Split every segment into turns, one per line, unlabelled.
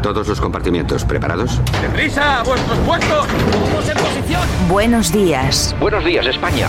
A todos los compartimientos, ¿preparados?
¡Deprisa! ¡A vuestros puestos! ¡Vamos en posición!
Buenos días.
Buenos días, España.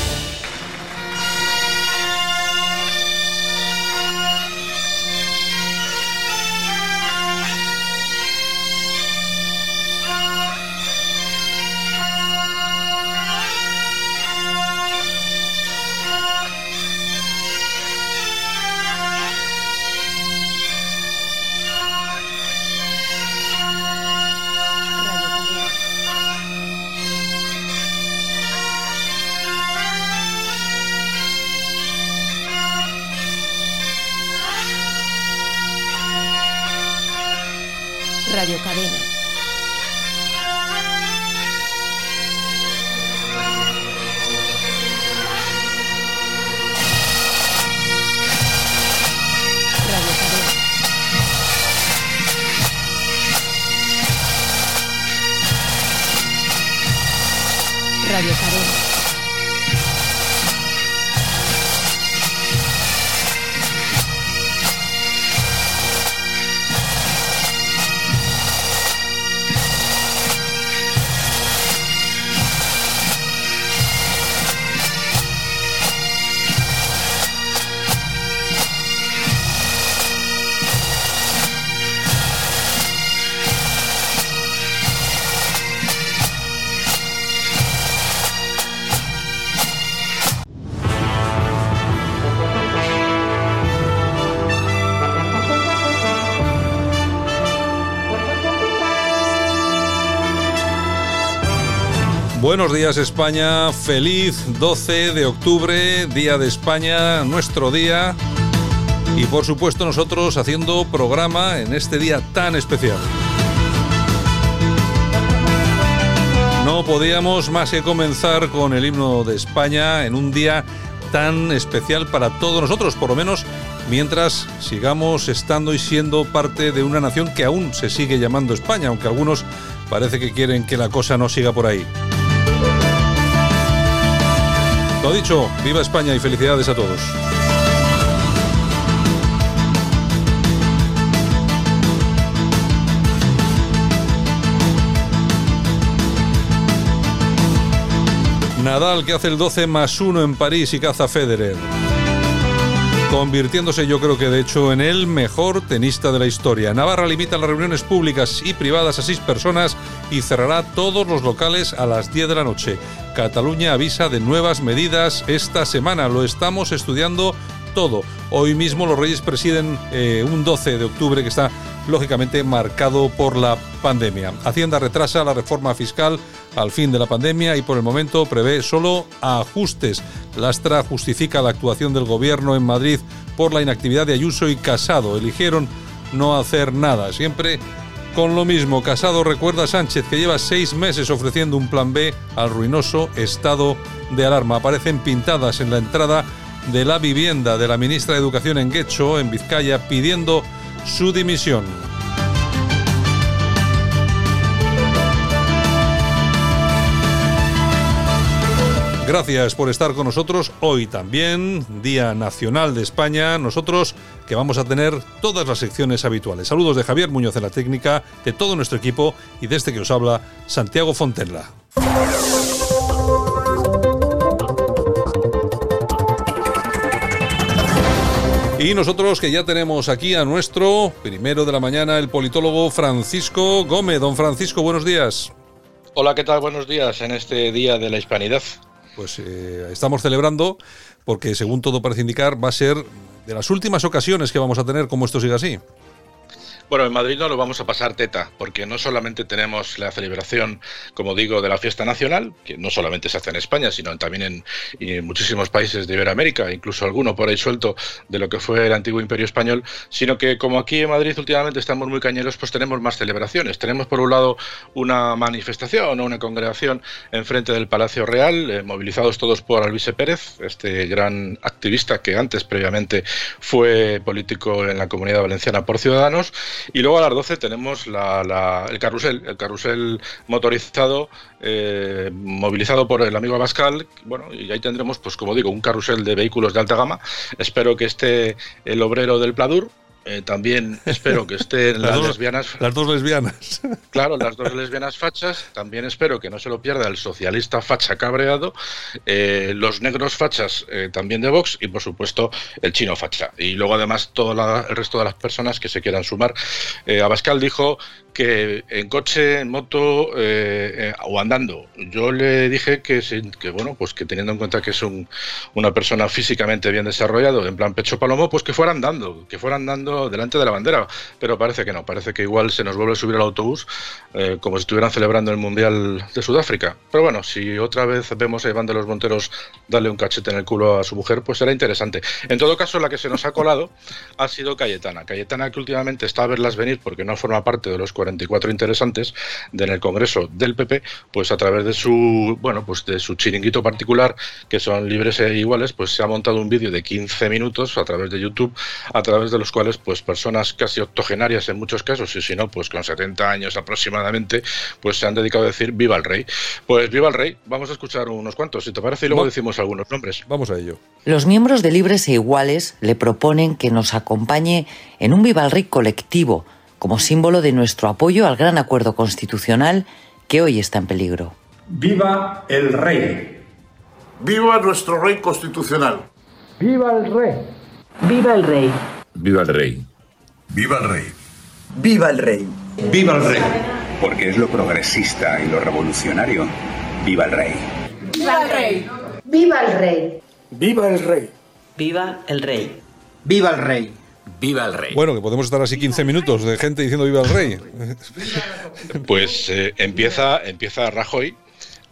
Buenos días España, feliz 12 de octubre, Día de España, nuestro día. Y por supuesto nosotros haciendo programa en este día tan especial. No podíamos más que comenzar con el himno de España en un día tan especial para todos nosotros, por lo menos mientras sigamos estando y siendo parte de una nación que aún se sigue llamando España, aunque algunos parece que quieren que la cosa no siga por ahí. Lo dicho, viva España y felicidades a todos. Nadal que hace el 12 más 1 en París y caza Federer. Convirtiéndose yo creo que de hecho en el mejor tenista de la historia. Navarra limita las reuniones públicas y privadas a seis personas y cerrará todos los locales a las 10 de la noche. Cataluña avisa de nuevas medidas esta semana. Lo estamos estudiando todo. Hoy mismo los Reyes presiden eh, un 12 de octubre que está lógicamente marcado por la pandemia. Hacienda retrasa la reforma fiscal al fin de la pandemia y por el momento prevé solo ajustes. Lastra justifica la actuación del gobierno en Madrid por la inactividad de Ayuso y Casado. Eligieron no hacer nada. Siempre con lo mismo, Casado recuerda a Sánchez que lleva seis meses ofreciendo un plan B al ruinoso estado de alarma. Aparecen pintadas en la entrada de la vivienda de la ministra de Educación en Guecho, en Vizcaya, pidiendo su dimisión. Gracias por estar con nosotros hoy también, Día Nacional de España. Nosotros que vamos a tener todas las secciones habituales. Saludos de Javier Muñoz en la técnica, de todo nuestro equipo y de este que os habla, Santiago Fontenla. Y nosotros que ya tenemos aquí a nuestro primero de la mañana, el politólogo Francisco Gómez. Don Francisco, buenos días.
Hola, ¿qué tal? Buenos días en este Día de la Hispanidad.
Pues eh, estamos celebrando porque, según todo parece indicar, va a ser de las últimas ocasiones que vamos a tener como esto siga así.
Bueno, en Madrid no lo vamos a pasar teta, porque no solamente tenemos la celebración, como digo, de la fiesta nacional, que no solamente se hace en España, sino también en, muchísimos países de Iberoamérica, incluso alguno por ahí suelto de lo que fue el antiguo Imperio Español, sino que como aquí en Madrid últimamente estamos muy cañeros, pues tenemos más celebraciones. Tenemos por un lado una manifestación o una congregación enfrente del Palacio Real, eh, movilizados todos por Alvise Pérez, este gran activista que antes previamente fue político en la comunidad valenciana por Ciudadanos y luego a las 12 tenemos el carrusel, el carrusel motorizado eh, movilizado por el amigo Abascal. Bueno, y ahí tendremos, pues como digo, un carrusel de vehículos de alta gama. Espero que esté el obrero del Pladur, eh, también espero que estén las, lesbianas.
Las dos lesbianas.
Claro, las dos lesbianas fachas. También espero que no se lo pierda el socialista facha cabreado, eh, los negros fachas eh, también de Vox y, por supuesto, el chino facha. Y luego, además, todo el resto de las personas que se quieran sumar. Abascal dijo que en coche, en moto o andando. Yo le dije que, que, bueno, pues que teniendo en cuenta que es un, una persona físicamente bien desarrollado, en plan pecho palomo, pues que fuera andando, que fuera andando delante de la bandera, pero parece que no, parece que igual se nos vuelve a subir al autobús eh, como si estuvieran celebrando el Mundial de Sudáfrica. Pero bueno, si otra vez vemos a Iván de los Monteros darle un cachete en el culo a su mujer, pues será interesante. En todo caso, la que se nos ha colado ha sido Cayetana. Cayetana que últimamente está a verlas venir porque no forma parte de los 44 interesantes en el Congreso del PP, pues a través de su, bueno, pues de su chiringuito particular, que son libres e iguales, pues se ha montado un vídeo de 15 minutos a través de YouTube, a través de los cuales pues personas casi octogenarias en muchos casos, y si no, pues con 70 años aproximadamente, pues se han dedicado a decir viva el rey. Pues viva el rey, vamos a escuchar unos cuantos, si te parece, y luego decimos algunos nombres.
Vamos a ello.
Los miembros de Libres e Iguales le proponen que nos acompañe en un viva el rey colectivo, como símbolo de nuestro apoyo al gran acuerdo constitucional que hoy está en peligro.
¡Viva el rey!
¡Viva nuestro rey constitucional!
¡Viva el rey!
¡Viva el rey!
Viva el rey.
Viva el rey.
Viva el rey.
Viva el rey.
Porque es lo progresista y lo revolucionario. Viva el rey.
Viva el rey. Viva el rey.
Viva el rey.
Viva el rey.
Viva el rey.
Viva el rey.
Bueno, que podemos estar así 15 minutos de gente diciendo viva el rey.
Pues eh, empieza, empieza Rajoy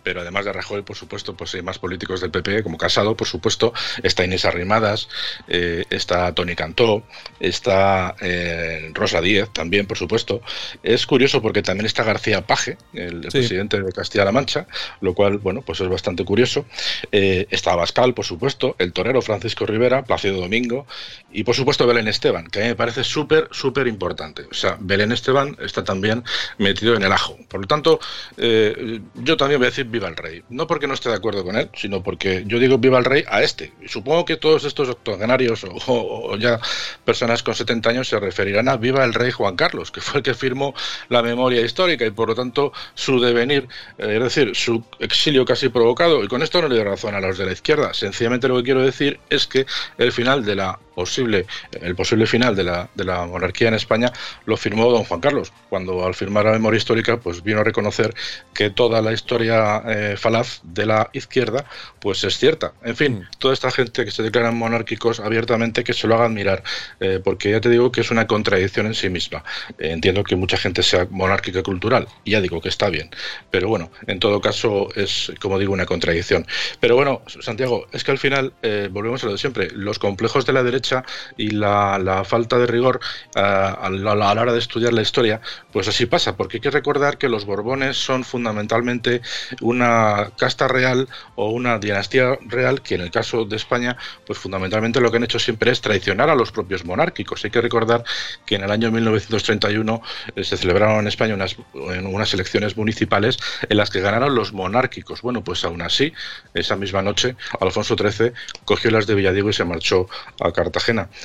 pero además de Rajoy, por supuesto, pues hay más políticos del PP, como Casado, por supuesto, está Inés Arrimadas, eh, está Tony Cantó, está eh, Rosa Díez también, por supuesto. Es curioso porque también está García Paje, el, presidente de Castilla-La Mancha, lo cual, bueno, pues es bastante curioso. Eh, está Abascal, por supuesto, el torero Francisco Rivera, Plácido Domingo y, por supuesto, Belén Esteban, que a mí me parece súper, súper importante. O sea, Belén Esteban está también metido en el ajo. Por lo tanto, yo también voy a decir viva el rey. No porque no esté de acuerdo con él, sino porque yo digo viva el rey a este. Y supongo que todos estos octogenarios o, ya personas con 70 años se referirán a viva el rey Juan Carlos, que fue el que firmó la memoria histórica y por lo tanto su devenir, eh, es decir, su exilio casi provocado. Y con esto no le doy razón a los de la izquierda. Sencillamente lo que quiero decir es que el final de la posible, el posible final de la, de la monarquía en España lo firmó don Juan Carlos, cuando al firmar la memoria histórica pues vino a reconocer que toda la historia eh, falaz de la izquierda pues es cierta. En fin, mm. toda esta gente que se declaran monárquicos abiertamente que se lo hagan mirar, eh, porque ya te digo que es una contradicción en sí misma. Eh, entiendo que mucha gente sea monárquica cultural, y ya digo que está bien, pero bueno, en todo caso es, como digo, una contradicción. Pero bueno, Santiago, es que al final, volvemos a lo de siempre, los complejos de la derecha y la, falta de rigor eh, a, la, hora de estudiar la historia, pues así pasa, porque hay que recordar que los Borbones son fundamentalmente una casta real o una dinastía real que en el caso de España, pues fundamentalmente lo que han hecho siempre es traicionar a los propios monárquicos. Hay que recordar que en el año 1931 eh, se celebraron en España unas, unas elecciones municipales en las que ganaron los monárquicos. Bueno, pues aún así, esa misma noche, Alfonso XIII cogió las de Villadiego y se marchó a Cartagena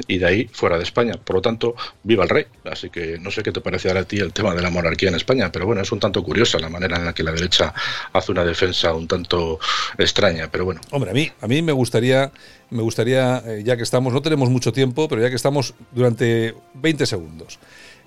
y de ahí fuera de España. Por lo tanto, viva el rey. Así que no sé qué te parece a ti el tema de la monarquía en España, pero bueno, es un tanto curiosa la manera en la que la derecha hace una defensa un tanto extraña, pero bueno.
Hombre, a mí, a mí me gustaría, me gustaría, eh, ya que estamos, no tenemos mucho tiempo, pero ya que estamos durante 20 segundos.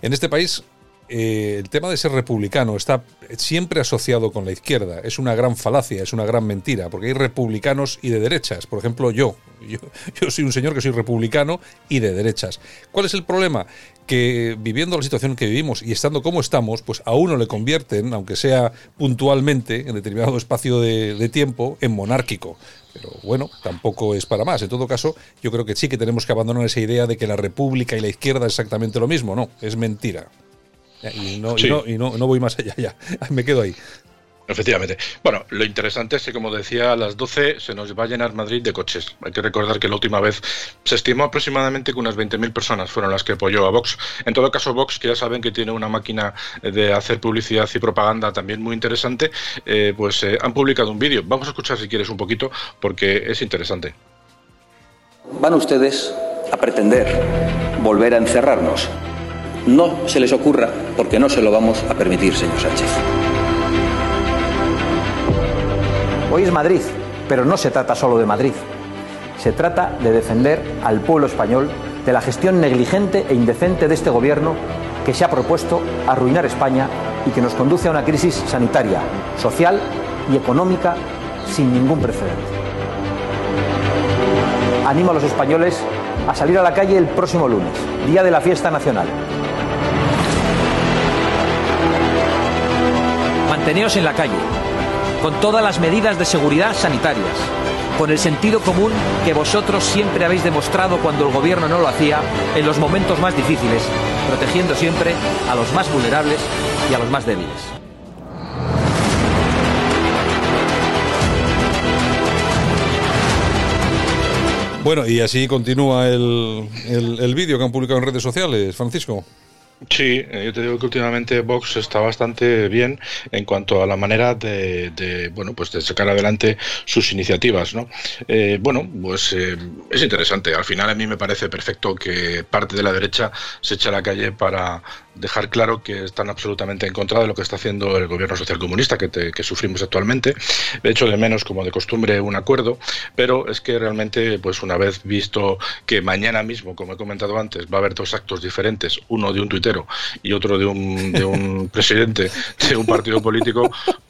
En este país eh, el tema de ser republicano está siempre asociado con la izquierda. Es una gran falacia, es una gran mentira, porque hay republicanos y de derechas. Por ejemplo, yo. Yo, soy un señor que soy republicano y de derechas. ¿Cuál es el problema? Que viviendo la situación que vivimos y estando como estamos, pues a uno le convierten, aunque sea puntualmente, en determinado espacio de, de tiempo, en monárquico. Pero bueno, tampoco es para más. En todo caso, yo creo que sí que tenemos que abandonar esa idea de que la república y la izquierda es exactamente lo mismo. No, es mentira. Y no, y no, no, voy más allá, ya. Me quedo ahí.
Efectivamente. Bueno, lo interesante es que, como decía, a las 12 se nos va a llenar Madrid de coches. Hay que recordar que la última vez se estimó aproximadamente que unas 20.000 personas fueron las que apoyó a Vox. En todo caso, Vox, que ya saben que tiene una máquina de hacer publicidad y propaganda también muy interesante, eh, pues eh, han publicado un vídeo. Vamos a escuchar si quieres un poquito, porque es interesante.
Van ustedes a pretender volver a encerrarnos no se les ocurra porque no se lo vamos a permitir, señor Sánchez.
Hoy es Madrid, pero no se trata solo de Madrid. Se trata de defender al pueblo español de la gestión negligente e indecente de este gobierno que se ha propuesto arruinar España y que nos conduce a una crisis sanitaria, social y económica sin ningún precedente. Animo a los españoles a salir a la calle el próximo lunes, día de la fiesta nacional.
Manteneos en la calle, con todas las medidas de seguridad sanitarias, con el sentido común que vosotros siempre habéis demostrado cuando el gobierno no lo hacía en los momentos más difíciles, protegiendo siempre a los más vulnerables y a los más débiles.
Bueno, y así continúa el, el vídeo que han publicado en redes sociales, Francisco.
Sí, eh, yo te digo que últimamente Vox está bastante bien en cuanto a la manera de, bueno, pues de sacar adelante sus iniciativas, ¿no? Eh, bueno, pues eh, es interesante. Al final a mí me parece perfecto que parte de la derecha se eche a la calle para dejar claro que están absolutamente en contra de lo que está haciendo el gobierno socialcomunista que, que sufrimos actualmente. De hecho, de menos, como de costumbre, un acuerdo, pero es que realmente, pues una vez visto que mañana mismo, como he comentado antes, va a haber dos actos diferentes, uno de un tuitero y otro de un, de un presidente de un partido político,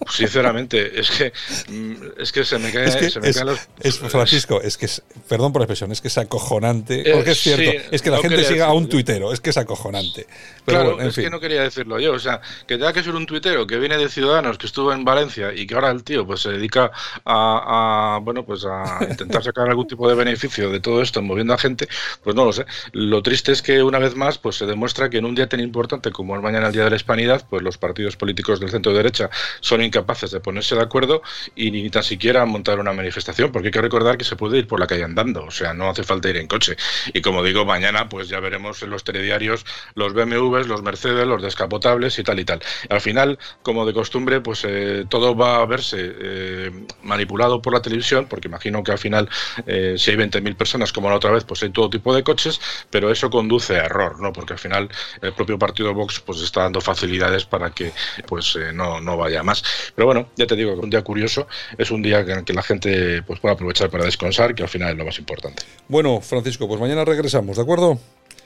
sinceramente, es que, mm, es que se me cae, se me caen los...
Es, Francisco, es que, es, perdón por la expresión, es que es acojonante, porque es cierto, es que la gente siga a un tuitero, es que es acojonante.
Pero es que no quería decirlo yo. O sea, que tenga que ser un tuitero que viene de Ciudadanos, que estuvo en Valencia y que ahora el tío pues se dedica a, bueno, pues a intentar sacar algún tipo de beneficio de todo esto moviendo a gente, pues no lo sé. Lo triste es que una vez más pues se demuestra que en un día tan importante como es mañana el Día de la Hispanidad, pues los partidos políticos del centro derecha son incapaces de ponerse de acuerdo y ni tan siquiera montar una manifestación, porque hay que recordar que se puede ir por la calle andando, o sea, no hace falta ir en coche. Y como digo, mañana pues ya veremos en los telediarios los BMWs, los Mercedes, los descapotables y tal y tal. Al final, como de costumbre, pues eh, todo va a verse eh, manipulado por la televisión, porque imagino que al final, eh, si hay 20.000 personas como la otra vez, pues hay todo tipo de coches, pero eso conduce a error, ¿no? Porque al final el propio partido Vox pues está dando facilidades para que pues no, no vaya más. Pero bueno, ya te digo que un día curioso, es un día que, que la gente pues pueda aprovechar para descansar, que al final es lo más importante.
Bueno, Francisco, pues mañana regresamos, ¿de acuerdo?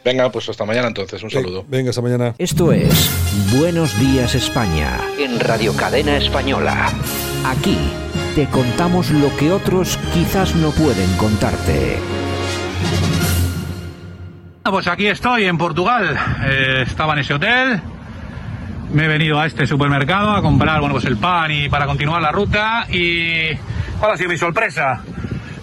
Venga, pues hasta mañana entonces, un saludo.
Venga, hasta mañana.
Esto es Buenos Días España.
En Radio Cadena Española.
Aquí te contamos lo que otros quizás no pueden contarte.
Pues aquí estoy en Portugal. Eh, estaba en ese hotel. Me he venido a este supermercado a comprar bueno, pues el pan y para continuar la ruta. ¿Y cuál ha sido mi sorpresa?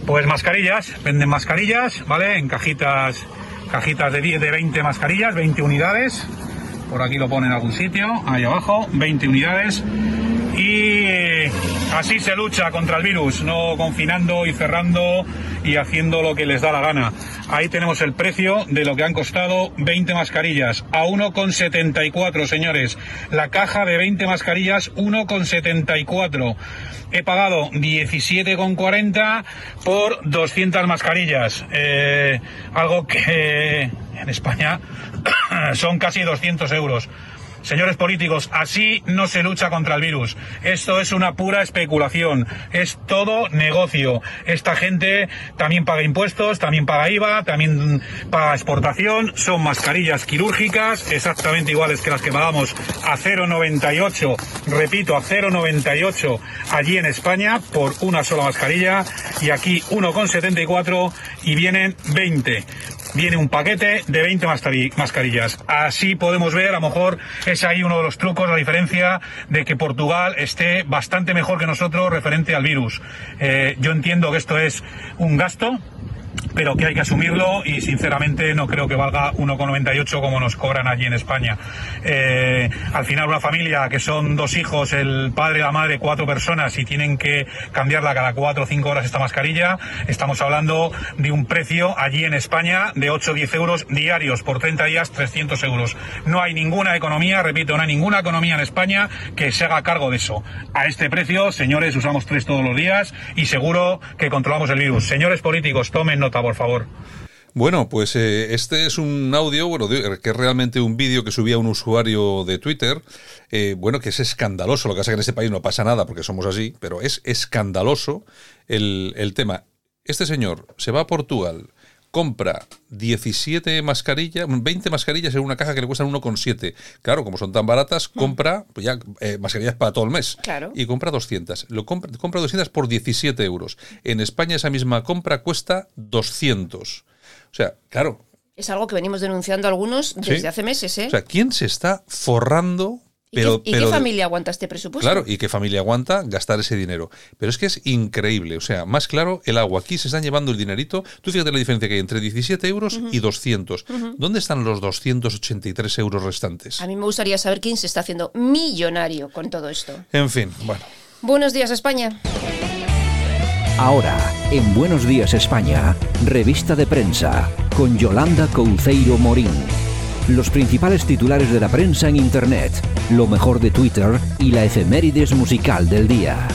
Pues mascarillas. Venden mascarillas, ¿vale? En cajitas cajitas de 10, de 20 mascarillas, 20 unidades. Por aquí lo ponen en algún sitio, ahí abajo, 20 unidades. Y así se lucha contra el virus, no confinando y cerrando y haciendo lo que les da la gana. Ahí tenemos el precio de lo que han costado 20 mascarillas, a 1,74 señores. La caja de 20 mascarillas, 1,74 he pagado 17,40 por 200 mascarillas. Eh, algo que en España son casi 200 euros. Señores políticos, así no se lucha contra el virus. Esto es una pura especulación. Es todo negocio. Esta gente también paga impuestos, también paga IVA, también paga exportación. Son mascarillas quirúrgicas exactamente iguales que las que pagamos a 0,98. Repito, a 0,98 allí en España por una sola mascarilla y aquí 1,74 y vienen 20 viene un paquete de 20 mascarillas. Así podemos ver, a lo mejor es ahí uno de los trucos, la diferencia de que Portugal esté bastante mejor que nosotros referente al virus. Eh, yo entiendo que esto es un gasto, pero que hay que asumirlo y sinceramente no creo que valga 1,98 como nos cobran allí en España. Eh, al final una familia que son dos hijos, el padre, la madre, cuatro personas y tienen que cambiarla cada cuatro o cinco horas esta mascarilla, estamos hablando de un precio allí en España de 8 o 10 euros diarios por 30 días, 300 euros. No hay ninguna economía, repito, no hay ninguna economía en España que se haga cargo de eso. A este precio, señores, usamos tres todos los días y seguro que controlamos el virus. Señores políticos, tomen por favor.
Bueno, pues eh, este es un audio, bueno, que es realmente un vídeo que subía un usuario de Twitter, eh, bueno, que es escandaloso, lo que pasa es que en este país no pasa nada porque somos así, pero es escandaloso el, el tema. Este señor se va a Portugal, compra 17 mascarillas, 20 mascarillas en una caja que le cuestan 1,7. Claro, como son tan baratas, hmm. compra pues ya eh, mascarillas para todo el mes.
Claro.
Y compra 200. Lo compra, compra 200 por 17 euros. En España esa misma compra cuesta 200. O sea, claro.
Es algo que venimos denunciando algunos desde hace meses, ¿eh?
O sea, ¿quién se está forrando
¿Y, qué, familia aguanta este presupuesto?
Claro, y qué familia aguanta gastar ese dinero. Pero es que es increíble. O sea, más claro, el agua. Aquí se están llevando el dinerito. Tú fíjate la diferencia que hay entre 17 euros y 200. ¿Dónde están los 283 euros restantes?
A mí me gustaría saber quién se está haciendo millonario con todo esto.
En fin, bueno.
Buenos días, España.
Ahora, en Buenos Días, España, revista de prensa, con Yolanda Couceiro Morín los principales titulares de la prensa en Internet, lo mejor de Twitter y la efemérides musical del día.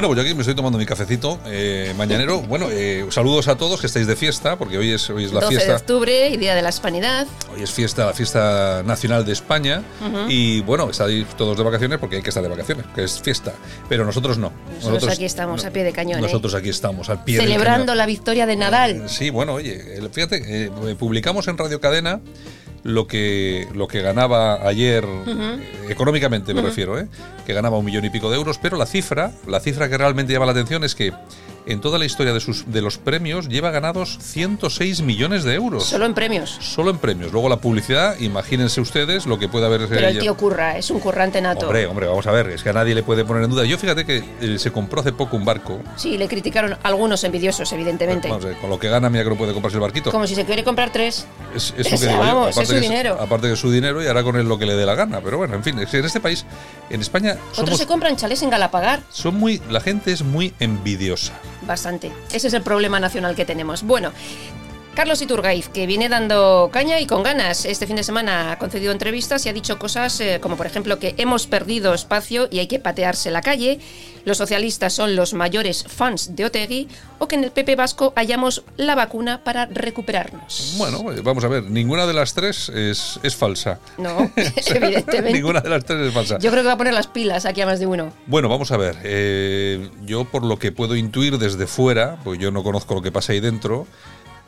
Bueno, pues yo aquí me estoy tomando mi cafecito eh, mañanero. Bueno, eh, saludos a todos que estáis de fiesta, porque hoy es, hoy es la
12
fiesta.
de octubre y Día de la Hispanidad.
Hoy es fiesta, la fiesta nacional de España. Y bueno, estáis todos de vacaciones porque hay que estar de vacaciones, que es fiesta. Pero nosotros no.
Nosotros, aquí estamos a pie de cañón. ¿eh?
Nosotros aquí estamos al pie
Celebrando la victoria de Nadal.
Sí, bueno, oye, fíjate, publicamos en Radio Cadena lo que, lo que ganaba ayer, económicamente me refiero, ¿eh? que ganaba un millón y pico de euros, pero la cifra, la cifra que realmente llama la atención es que en toda la historia de, sus, de los premios lleva ganados 106 millones de euros.
Solo en premios.
Solo en premios. Luego la publicidad, imagínense ustedes lo que puede haber.
Pero el tío curra, es un currante nato.
Hombre, hombre, vamos a ver, es que a nadie le puede poner en duda. Yo fíjate que eh, se compró hace poco un barco.
Sí, le criticaron algunos envidiosos, evidentemente.
Vamos, con lo que gana, mira que no puede comprarse el barquito.
Como si se quiere comprar tres.
Es, que
vamos, es su dinero.
aparte que es su dinero y hará con él lo que le dé la gana. Pero bueno, en fin, en este país, en España.
Otros se compran chalés en Galapagar.
Son muy. La gente es muy envidiosa.
Bastante. Ese es el problema nacional que tenemos. Bueno, Carlos Iturgaiz, que viene dando caña y con ganas. Este fin de semana ha concedido entrevistas y ha dicho cosas eh, como, por ejemplo, que hemos perdido espacio y hay que patearse la calle, los socialistas son los mayores fans de Otegui o que en el PP Vasco hayamos la vacuna para recuperarnos.
Bueno, eh, vamos a ver, ninguna de las tres es, falsa.
No, evidentemente.
ninguna de las tres es falsa.
Yo creo que va a poner las pilas aquí a más de uno.
Bueno, vamos a ver. Eh, yo, por lo que puedo intuir desde fuera, pues yo no conozco lo que pasa ahí dentro.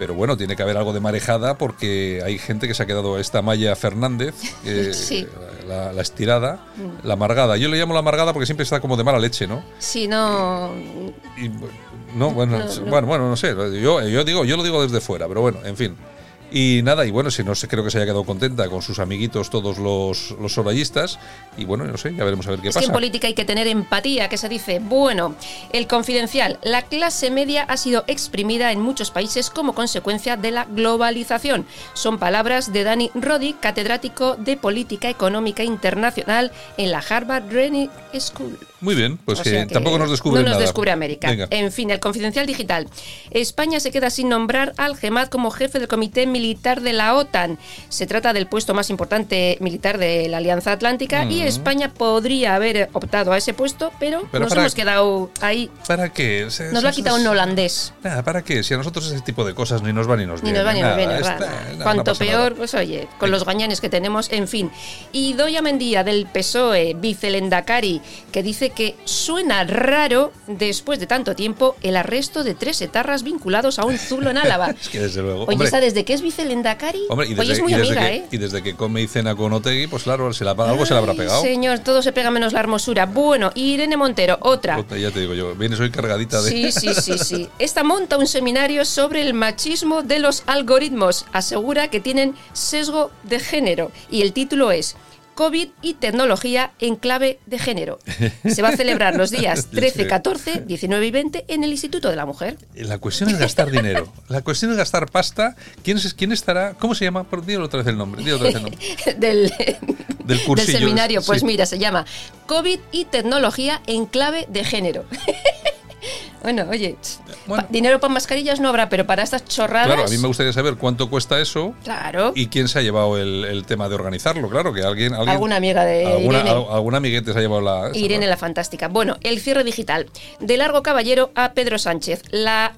Pero bueno, tiene que haber algo de marejada porque hay gente que se ha quedado esta Maya Fernández,
sí.
la, estirada, mm. la amargada. Yo le llamo la amargada porque siempre está como de mala leche, ¿no?
Sí, no.
no, bueno, bueno, bueno, no sé. Yo, yo digo, yo lo digo desde fuera, pero bueno, en fin. Y nada, y bueno, si no sé, creo que se haya quedado contenta con sus amiguitos, todos los, los orallistas. Y bueno, no sé, ya veremos a ver qué
es
pasa.
Que en política hay que tener empatía, que se dice. Bueno, el confidencial. La clase media ha sido exprimida en muchos países como consecuencia de la globalización. Son palabras de Dani Roddy, catedrático de Política Económica Internacional en la Harvard Rennie School.
Muy bien, pues
O
que,
que
tampoco nos descubre
No nos
nada.
descubre América.
Venga.
En fin, el confidencial digital. España se queda sin nombrar al GEMAT como jefe del Comité Militar de la OTAN. Se trata del puesto más importante militar de la Alianza Atlántica y
Mm.
España podría haber optado a ese puesto, pero,
Pero
nos hemos quedado ahí.
¿Para qué?
Nos lo ha quitado un holandés.
Nada, ¿para qué? Si a nosotros ese tipo de cosas ni nos van ni nos
Ni
vienen.
nos ni nos
nada,
viene,
está-
nada.
nada, no
Cuanto
pasa
peor,
nada.
pues oye, con los gañanes que tenemos, en fin. Y Doya Mendía del PSOE, vicelendacari, que dice que suena raro, después de tanto tiempo, el arresto de tres etarras vinculados a un zulo en Álava.
Es que desde luego.
Oye,
hombre,
¿esa desde que es vicelendacari?
hombre, y
Oye,
desde,
es muy
y desde
amiga,
que,
¿eh?
y desde que come y cena con Otegui, pues claro, se la, algo se le habrá pegado.
Señor, todo se pega menos la hermosura. Bueno, Irene Montero, otra.
Puta, Ya te digo yo, vienes hoy cargadita de.
Sí, sí, sí, sí. Esta monta un seminario sobre el machismo de los algoritmos. Asegura que tienen sesgo de género. Y el título es COVID y tecnología en clave de género. Se va a celebrar los días 13, 14, 19 y 20 en el Instituto de la Mujer.
La cuestión es gastar dinero. La cuestión es gastar pasta. ¿Quién, es, quién estará? ¿Cómo se llama? Por otra vez el nombre. otra vez el nombre.
Del,
Del
del
cursillo.
seminario. Pues
sí.
mira, se llama COVID y tecnología en clave de género. Bueno, oye, pa- dinero para mascarillas no habrá, pero para estas chorradas.
Claro, a mí me gustaría saber cuánto cuesta eso.
Claro.
Y quién se ha llevado el, el tema de organizarlo, claro, que alguien... alguien
Alguna amiga de
alguna,
Irene.
al- alguna amiguete se ha llevado la... esa,
Irene la Fantástica. Bueno, el cierre digital. De Largo Caballero a Pedro Sánchez. La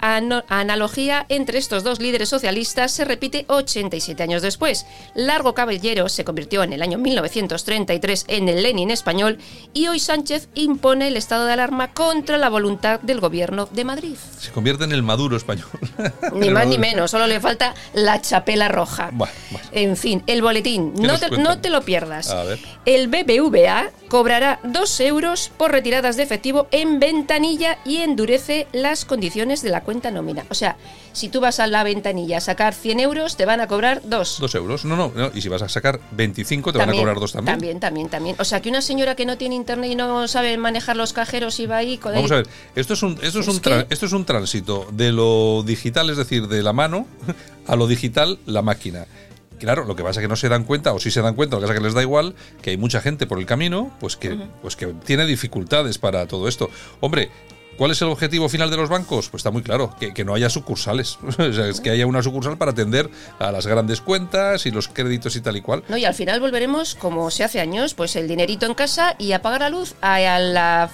analogía entre estos dos líderes socialistas se repite 87 años después. Largo Caballero se convirtió en el año 1933 en el Lenin español y hoy Sánchez impone el estado de alarma contra la voluntad del gobierno de Madrid.
Se convierte en el maduro español.
Ni más ni menos, solo le falta la chapela roja.
Bueno, bueno.
En fin, el boletín.
¿Qué
No te, no te lo pierdas.
A ver.
El BBVA cobrará 2 euros por retiradas de efectivo en ventanilla y endurece las condiciones de la cuenta nómina. O sea, si tú vas a la ventanilla a sacar 100 euros, te van a cobrar 2.
Dos euros. No, no, no. Y si vas a sacar 25, te van a cobrar dos también.
También, también, también. O sea, que una señora que no tiene internet y no sabe manejar los cajeros y va ahí con
Vamos a ver, esto es un, esto es
Es
un, tra-
que-
esto es un tránsito de lo digital, es decir, de la mano, a lo digital, la máquina. Claro, lo que pasa es que no se dan cuenta, o sí se dan cuenta, lo que pasa es que les da igual, que hay mucha gente por el camino, pues que, pues que tiene dificultades para todo esto. Hombre, ¿cuál es el objetivo final de los bancos? Pues está muy claro, que, que no haya sucursales. o sea, es que haya una sucursal para atender a las grandes cuentas y los créditos y tal y cual.
No, y al final volveremos, como se hace años, pues el dinerito en casa y apagar la luz a, a la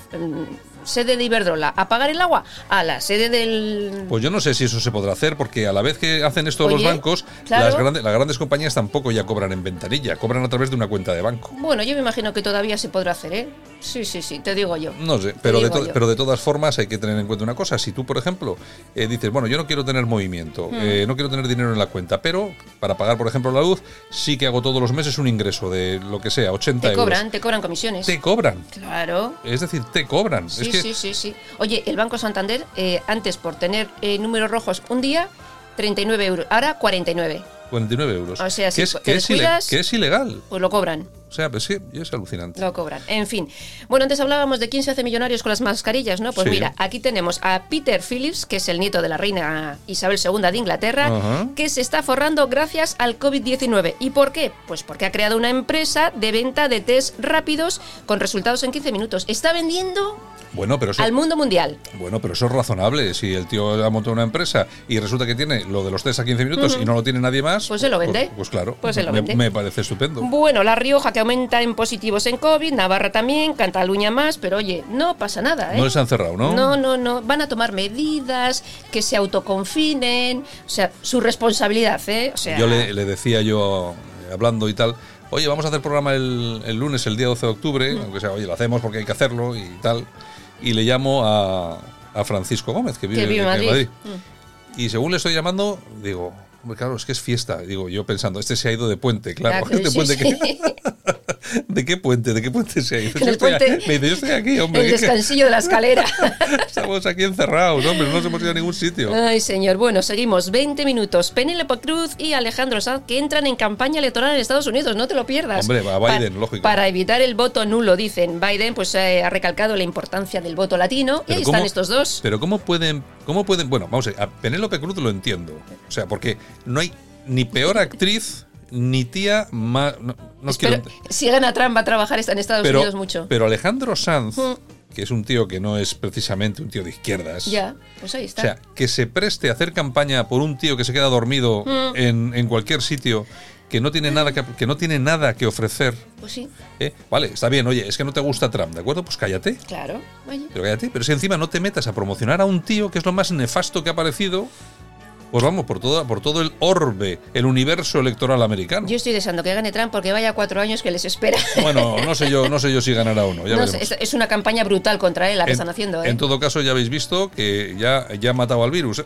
sede de Iberdrola, apagar el agua a la sede del...
Pues yo no sé si eso se podrá hacer, porque a la vez que hacen esto
Oye,
los bancos,
claro.
las, grandes, las grandes compañías tampoco ya cobran en ventanilla, cobran a través de una cuenta de banco.
Bueno, yo me imagino que todavía se podrá hacer, ¿eh? Sí, sí, sí, te digo yo.
No sé, pero de, pero de todas formas hay que tener en cuenta una cosa. Si tú, por ejemplo, eh, dices, bueno, yo no quiero tener movimiento,
Hmm.
eh, no quiero tener dinero en la cuenta, pero para pagar, por ejemplo, la luz, sí que hago todos los meses un ingreso de lo que sea, 80
Te
euros.
cobran, te cobran comisiones.
Te cobran.
Claro.
Es decir, te cobran.
Sí,
es que,
sí, sí, sí. Oye, el Banco Santander, eh, antes por tener eh, números rojos un día, 39 euros. Ahora 49.
49 euros.
O sea,
que
si
es, que, es que es ilegal.
Pues lo cobran.
O sea, pues sí, es alucinante.
Lo cobran. En fin. Bueno, antes hablábamos de quién se hace millonarios con las mascarillas, ¿no? Pues
Sí.
mira, aquí tenemos a Peter Phillips, que es el nieto de la reina Isabel II de Inglaterra, que se está forrando gracias al COVID-19. ¿Y por qué? Pues porque ha creado una empresa de venta de test rápidos con resultados en 15 minutos. Está vendiendo
Bueno, pero eso,
al mundo mundial.
Bueno, pero eso es razonable. Si el tío ha montado una empresa y resulta que tiene lo de los test a 15 minutos y no lo tiene nadie más,
Pues se lo vende.
Pues, pues claro,
Pues se lo vende.
me parece estupendo.
Bueno, La Rioja que aumenta en positivos en COVID, Navarra también, Cataluña más, pero oye, no pasa nada, ¿eh?
No les han cerrado, ¿no?
No, no, no. Van a tomar medidas, que se autoconfinen. O sea, su responsabilidad, ¿eh? O sea,
Yo le, le decía yo, eh, hablando y tal, oye, vamos a hacer programa el, el lunes, el día 12 de octubre,
Mm.
aunque sea, oye, lo hacemos porque hay que hacerlo y tal. Y le llamo a, a Francisco Gómez, que vive,
que vive en Madrid. Mm.
Y según le estoy llamando, digo, hombre, claro, es que es fiesta. Digo, yo pensando, este se ha ido de puente, claro.
Claro,
¿Este
sí,
puente
sí.
qué? ¿De qué puente? ¿De qué puente se ha ido? Yo estoy
puente-
me dice, yo estoy aquí, hombre.
El
¿qué- qué-
descansillo de la escalera.
Estamos aquí encerrados, hombre, no nos hemos ido a ningún sitio.
Ay, señor. Bueno, seguimos. 20 minutos. Penélope Cruz y Alejandro Sanz que entran en campaña electoral en Estados Unidos. No te lo pierdas.
Hombre, va
Pa-
Biden, lógico.
Para evitar el voto nulo, dicen. Biden pues eh, ha recalcado la importancia del voto latino. y ahí
¿cómo-
están estos dos.
Pero ¿cómo pueden, cómo pueden, bueno, vamos a ver, a Penélope Cruz lo entiendo. O sea, porque no hay ni peor actriz ni tía más no, no quiero
si gana Trump va a trabajar en Estados
pero,
Unidos mucho.
pero Alejandro Sanz
Mm.
que es un tío que no es precisamente un tío de izquierdas.
Ya, pues ahí está.
O sea, que se preste a hacer campaña por un tío que se queda dormido
Mm.
en, en cualquier sitio, que no tiene nada que, que no tiene nada que ofrecer.
Pues sí,
¿eh? Vale, está bien, oye, es que no te gusta Trump, ¿de acuerdo? Pues cállate.
claro. Oye.
Pero cállate, pero si encima no te metas a promocionar a un tío que es lo más nefasto que ha aparecido, pues vamos, por todo, por todo el orbe, el universo electoral americano.
Yo estoy deseando que gane Trump porque vaya cuatro años que les espera.
Bueno, no sé yo, no sé yo si ganará uno. Ya
No es, es una campaña brutal contra él la que
en,
están haciendo. ¿eh?
en todo caso, ya habéis visto que ya, ya ha matado al virus.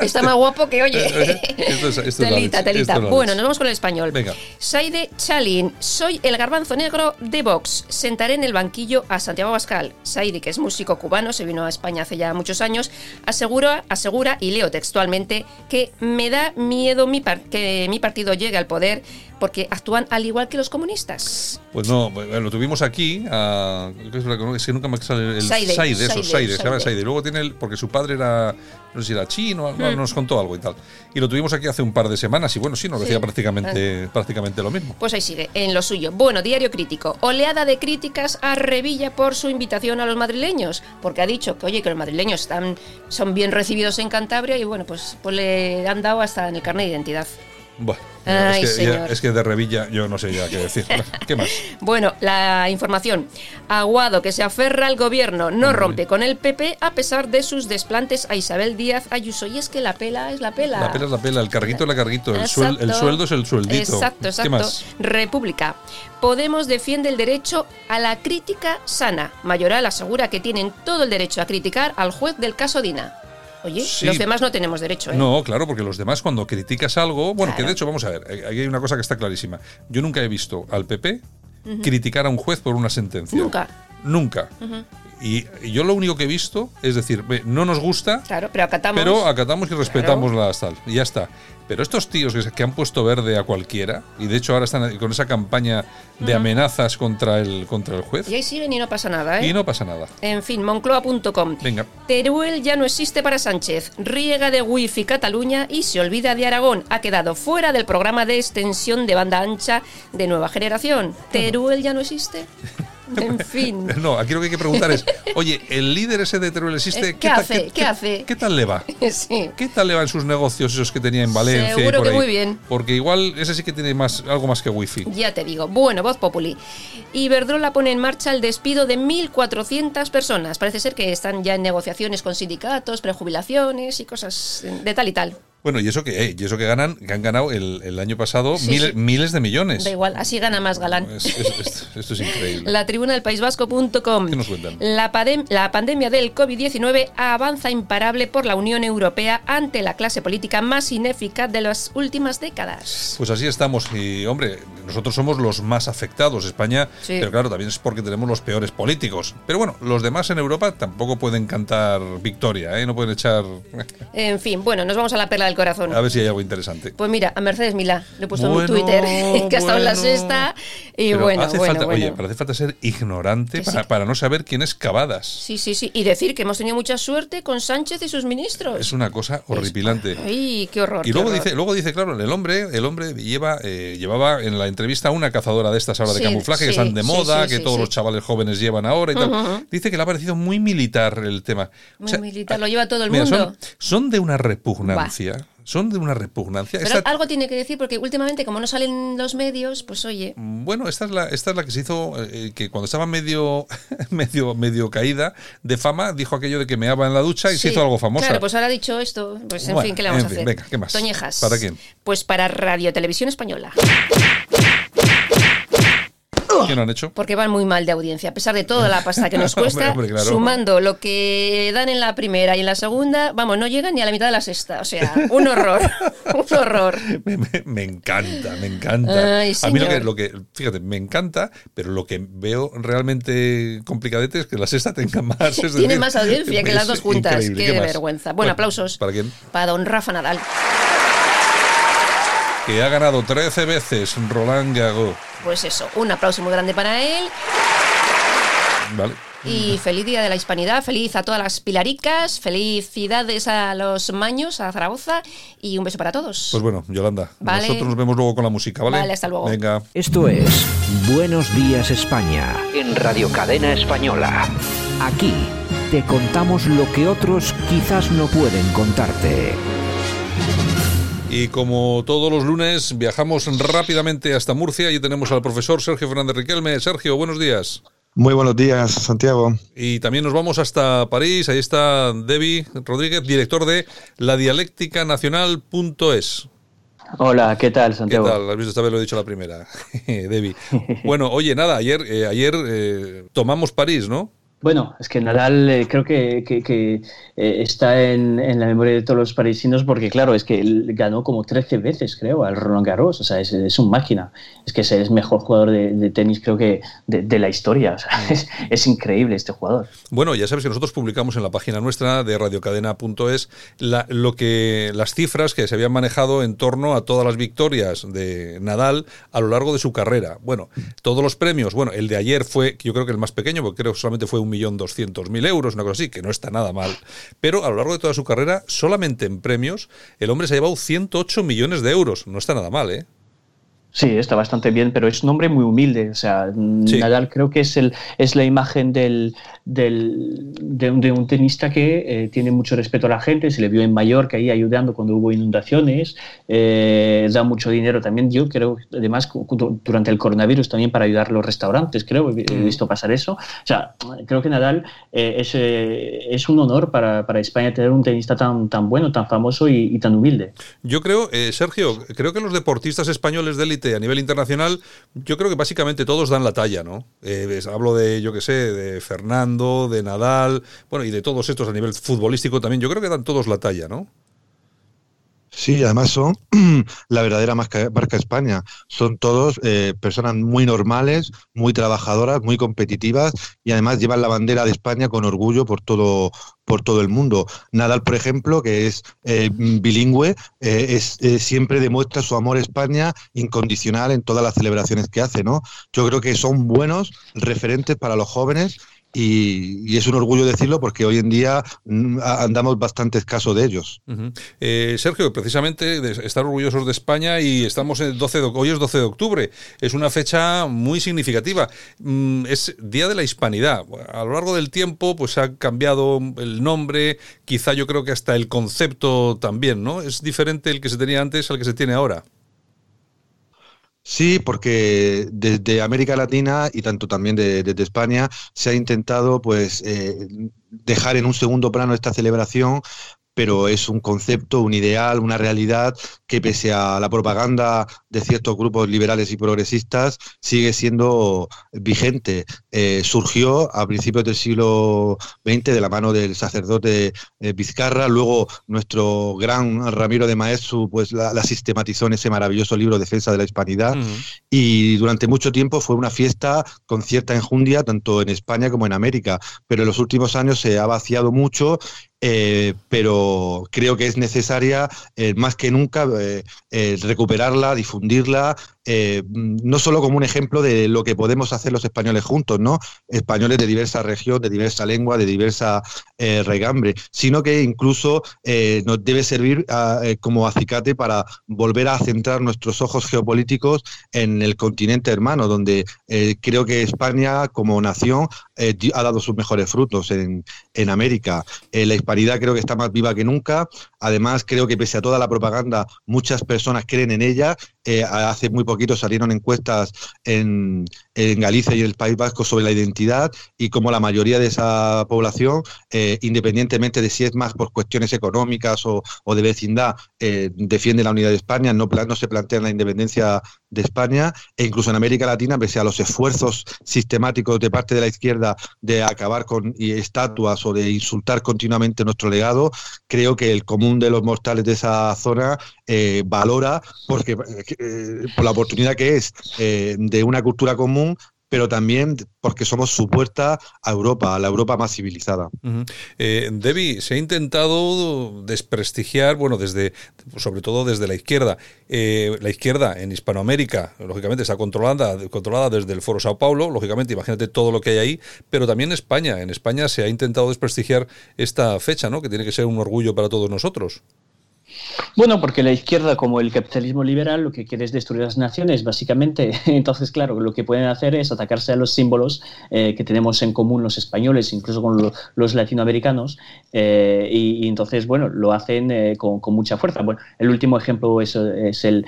Está más guapo que, oye.
Esto es- esto es la
telita, telita. Bueno, nos vamos con el español.
Venga.
Saide Chalin, soy el garbanzo negro de Vox. Sentaré en el banquillo a Santiago Abascal. Saide, que es músico cubano, se vino a España hace ya muchos años, asegura, asegura y leo textualmente, que me da miedo mi que mi partido llegue al poder porque actúan al igual que los comunistas.
Pues no, lo tuvimos aquí. a- ¿qué es, que- nunca me sale el
Saide,
Saide, eso,
Saide,
Saide, se llama
Saide.
Luego tiene el, porque su padre era, no sé si era chino, no,
Hmm.
nos contó algo y tal. Y lo tuvimos aquí hace un par de semanas y bueno, sí, nos
Sí.
decía prácticamente, prácticamente lo mismo.
Pues ahí sigue, en lo suyo. Bueno, diario crítico. Oleada de críticas a Revilla por su invitación a los madrileños. Porque ha dicho que, oye, que los madrileños están, son bien recibidos en Cantabria y bueno, pues, pues le han dado hasta en el carnet de identidad.
Bueno,
Ay,
es, que, ya- es que de Revilla yo no sé ya qué decir. ¿Qué más?
Bueno, la información. Aguado, que se aferra al gobierno, no rompe con el PP a pesar de sus desplantes a Isabel Díaz Ayuso. Y es que la pela es la pela.
La pela es la pela, el carguito es la carguito, el, suel- el sueldo es el sueldito.
Exacto,
¿Qué
exacto.
más?
República. Podemos defiende el derecho a la crítica sana. Mayoral asegura que tienen todo el derecho a criticar al juez del caso Dina. Oye,
Sí.
los demás no tenemos derecho, ¿eh?
No, claro, porque los demás cuando criticas algo, bueno, que
Claro.
de hecho, vamos a ver, eh, aquí hay una cosa que está clarísima. Yo nunca he visto al PP criticar a un juez por una sentencia.
Nunca.
Nunca. Y y yo lo único que he visto es decir, no nos gusta,
Claro, pero acatamos.
pero acatamos y respetamos las tal. Y ya está. Pero estos tíos que, han puesto verde a cualquiera, y de hecho ahora están con esa campaña de amenazas contra el, contra el juez,
Y ahí siguen y no pasa nada, ¿eh?
y no pasa nada.
En fin, moncloa.com.
Venga.
Teruel ya no existe para Sánchez. Riega de wifi Cataluña y se olvida de Aragón. Ha quedado fuera del programa de extensión de banda ancha de nueva generación. ¿Teruel ya no existe? En fin.
No, aquí lo que hay que preguntar es, oye, ¿el líder ese de Teruel existe?
Eh, ¿Qué
ta-
hace? ¿Qué hace?
¿Qué tal le va?
Sí.
¿Qué tal le va en sus negocios esos que tenía en Valencia? y
Seguro
por
que
ahí?
muy bien.
Porque igual ese sí que tiene más algo más que wifi.
Ya te digo. Bueno, voz populi. Iberdrola pone en marcha el despido de 1.400 personas. Parece ser que están ya en negociaciones con sindicatos, prejubilaciones y cosas de tal y tal.
Bueno, y eso que, eh, y eso que ganan, que han ganado el, el año pasado
Sí,
miles,
sí.
miles de millones.
Da igual, así gana más galán.
Es- es- esto, esto es increíble.
La tribuna del País Vasco.com.
¿Qué nos cuentan?
La, la pandemia del COVID-19 avanza imparable por la Unión Europea ante la clase política más ineficaz de las últimas décadas.
Pues así estamos. Y hombre, nosotros somos los más afectados, España,
Sí.
pero claro, también es porque tenemos los peores políticos. Pero bueno, los demás en Europa tampoco pueden cantar victoria, ¿eh? No pueden echar...
En fin, bueno, nos vamos a la perla del corazón.
A ver si hay algo interesante.
Pues mira, a Mercedes Milá, le he puesto en
Bueno,
mi Twitter, que ha estado en la sexta. Y
Pero
bueno,
hace
bueno,
falta,
bueno.
Oye, pero hace falta ser ignorante para,
sí.
para no saber quién es Cavadas.
Sí, sí, sí. Y decir que hemos tenido mucha suerte con Sánchez y sus ministros.
Es una cosa horripilante.
Ay, qué horror.
Y
qué
luego
horror.
dice, luego dice, claro, el hombre, el hombre lleva, eh, llevaba en la entrevista una cazadora de estas ahora de
Sí,
camuflaje que están de moda, que todos los chavales jóvenes llevan ahora y tal. Dice que le ha parecido muy militar el tema. O
Muy
sea,
militar, lo lleva todo el
mira,
mundo.
son, son de una repugnancia. Son de una repugnancia.
Pero
Esta-
algo tiene que decir, porque últimamente, como no salen los medios, pues oye.
Bueno, esta es la, esta es la que se hizo, eh, que cuando estaba medio, medio, medio caída de fama, dijo aquello de que meaba en la ducha y se hizo algo famosa.
Claro, pues ahora ha dicho esto. Pues en
Bueno,
fin, ¿qué le vamos
en
a hacer?
venga, ¿qué más?
Toñejas.
¿Para quién?
Pues para Radio Televisión Española.
¿Qué no han hecho?
Porque van muy mal de audiencia. A pesar de toda la pasta que nos cuesta,
Hombre, hombre, claro.
sumando lo que dan en la primera y en la segunda, vamos, no llegan ni a la mitad de la sexta. O sea, un horror. un horror.
Me, me- me encanta, me encanta.
Ay,
a mí lo que,
señor.
lo que, fíjate, me encanta, pero lo que veo realmente complicadete es que la sexta tenga más. es
Tiene
decir,
más audiencia que las dos juntas. Qué vergüenza. Bueno, aplausos.
¿Para quién?
Para don Rafa Nadal.
Que ha ganado 13 veces Roland Garros.
Pues eso, un aplauso muy grande para él.
¿Vale?
Y feliz Día de la Hispanidad, feliz a todas las pilaricas, felicidades a los maños, a Zaragoza y un beso para todos.
Pues bueno, Yolanda, nosotros nos vemos luego con la música, ¿vale?
Vale, hasta luego.
Venga.
Esto es Buenos Días España.
En Radio Cadena Española.
Aquí te contamos lo que otros quizás no pueden contarte.
Y como todos los lunes, viajamos rápidamente hasta Murcia y tenemos al profesor Sergio Fernández Riquelme. Sergio, buenos días.
Muy buenos días, Santiago.
Y también nos vamos hasta París. Ahí está Debbie Rodríguez, director de la dialéctica nacional.es.
Hola, ¿qué tal, Santiago?
¿Qué tal? Has visto, esta vez lo he dicho la primera, Debbie. Bueno, oye, nada, ayer, eh, ayer eh, tomamos París, ¿no?
Bueno, es que Nadal eh, creo que, eh, está en, la memoria de todos los parisinos porque, claro, es que él ganó como 13 veces, creo, al Roland Garros. O sea, es, un máquina. Es que es el mejor jugador de, tenis, creo que, de, la historia. O sea, es, es, increíble este jugador.
Bueno, ya sabes que nosotros publicamos en la página nuestra de radiocadena.es lo que, las cifras que se habían manejado en torno a todas las victorias de Nadal a lo largo de su carrera. Bueno, todos los premios, bueno, el de ayer fue, yo creo que el más pequeño, porque creo que solamente fue un millón doscientos mil euros, una cosa así, que no está nada mal. Pero a lo largo de toda su carrera, solamente en premios, el hombre se ha llevado 108 millones de euros. No está nada mal, ¿eh?
Sí, está bastante bien, pero es un hombre muy humilde. O sea, Nadal creo que es, el, es la imagen del, del, de, un, tenista que eh, tiene mucho respeto a la gente. Se le vio en Mallorca ahí ayudando cuando hubo inundaciones. Eh, da mucho dinero también. Yo creo, además, durante el coronavirus también para ayudar a los restaurantes, creo. He visto pasar eso. O sea, creo que Nadal eh, es, es, un honor para, para, España tener un tenista tan, tan bueno, tan famoso y, y tan humilde.
Yo creo, Sergio, creo que los deportistas españoles de élite a nivel internacional, yo creo que básicamente todos dan la talla, ¿no? Eh, hablo de, yo que sé, de Fernando, de Nadal, bueno, y de todos estos a nivel futbolístico también. Yo creo que dan todos la talla, ¿no?
Sí, además son la verdadera marca, España. Son todos eh, personas muy normales, muy trabajadoras, muy competitivas y además llevan la bandera de España con orgullo por todo, por todo el mundo. Nadal, por ejemplo, que es eh, bilingüe, eh, es, siempre demuestra su amor a España incondicional en todas las celebraciones que hace. ¿no? Yo creo que son buenos referentes para los jóvenes y, es un orgullo decirlo porque hoy en día mm, andamos bastante escasos de ellos.
Eh, Sergio, precisamente estar orgullosos de España y estamos en 12 de, hoy es 12 de octubre, es una fecha muy significativa. Mm, es Día de la Hispanidad. A lo largo del tiempo pues ha cambiado el nombre, quizá yo creo que hasta el concepto también, ¿no? Es diferente el que se tenía antes al que se tiene ahora.
Sí, porque desde América Latina y tanto también desde España se ha intentado pues eh, dejar en un segundo plano esta celebración pero es un concepto, un ideal, una realidad que pese a la propaganda de ciertos grupos liberales y progresistas sigue siendo vigente. Eh, surgió a principios del siglo XX de la mano del sacerdote eh, Vizcarra, luego nuestro gran Ramiro de Maeztu pues la, sistematizó en ese maravilloso libro Defensa de la Hispanidad. Y durante mucho tiempo fue una fiesta con cierta enjundia tanto en España como en América, pero en los últimos años se ha vaciado mucho eh, pero creo que es necesaria eh, más que nunca eh, recuperarla, difundirla eh, no solo como un ejemplo de lo que podemos hacer los españoles juntos, ¿no? Españoles de diversa región, de diversa lengua, de diversa eh, regambre, sino que incluso eh, nos debe servir como acicate para volver a centrar nuestros ojos geopolíticos en el continente hermano, donde creo que España como nación ha dado sus mejores frutos en, en América. la hispanidad creo que está más viva que nunca. Además, creo que pese a toda la propaganda, muchas personas creen en ella. Hace muy poquito salieron encuestas en, en, Galicia y en el País Vasco sobre la identidad y como la mayoría de esa población, eh, independientemente de si es más por cuestiones económicas o, o de vecindad, eh, defiende la unidad de España, no, no se plantea la independencia de España e incluso en América Latina, pese a los esfuerzos sistemáticos de parte de la izquierda de acabar con estatuas o de insultar continuamente nuestro legado, creo que el común de los mortales de esa zona eh, valora porque por la oportunidad que es eh, de una cultura común pero también porque somos su puerta a Europa, a la Europa más civilizada.
Eh, Debbie, se ha intentado desprestigiar, bueno, desde, sobre todo desde la izquierda. Eh, la izquierda en Hispanoamérica, lógicamente, está controlada, controlada desde el Foro Sao Paulo, lógicamente, imagínate todo lo que hay ahí, pero también España. En España se ha intentado desprestigiar esta fecha, ¿no? Que tiene que ser un orgullo para todos nosotros.
Bueno, porque la izquierda, como el capitalismo liberal, lo que quiere es destruir las naciones, básicamente. Entonces, claro, lo que pueden hacer es atacarse a los símbolos eh, que tenemos en común los españoles, incluso con los latinoamericanos, eh, y, entonces, bueno, lo hacen eh, con, mucha fuerza. Bueno, el último ejemplo es, el,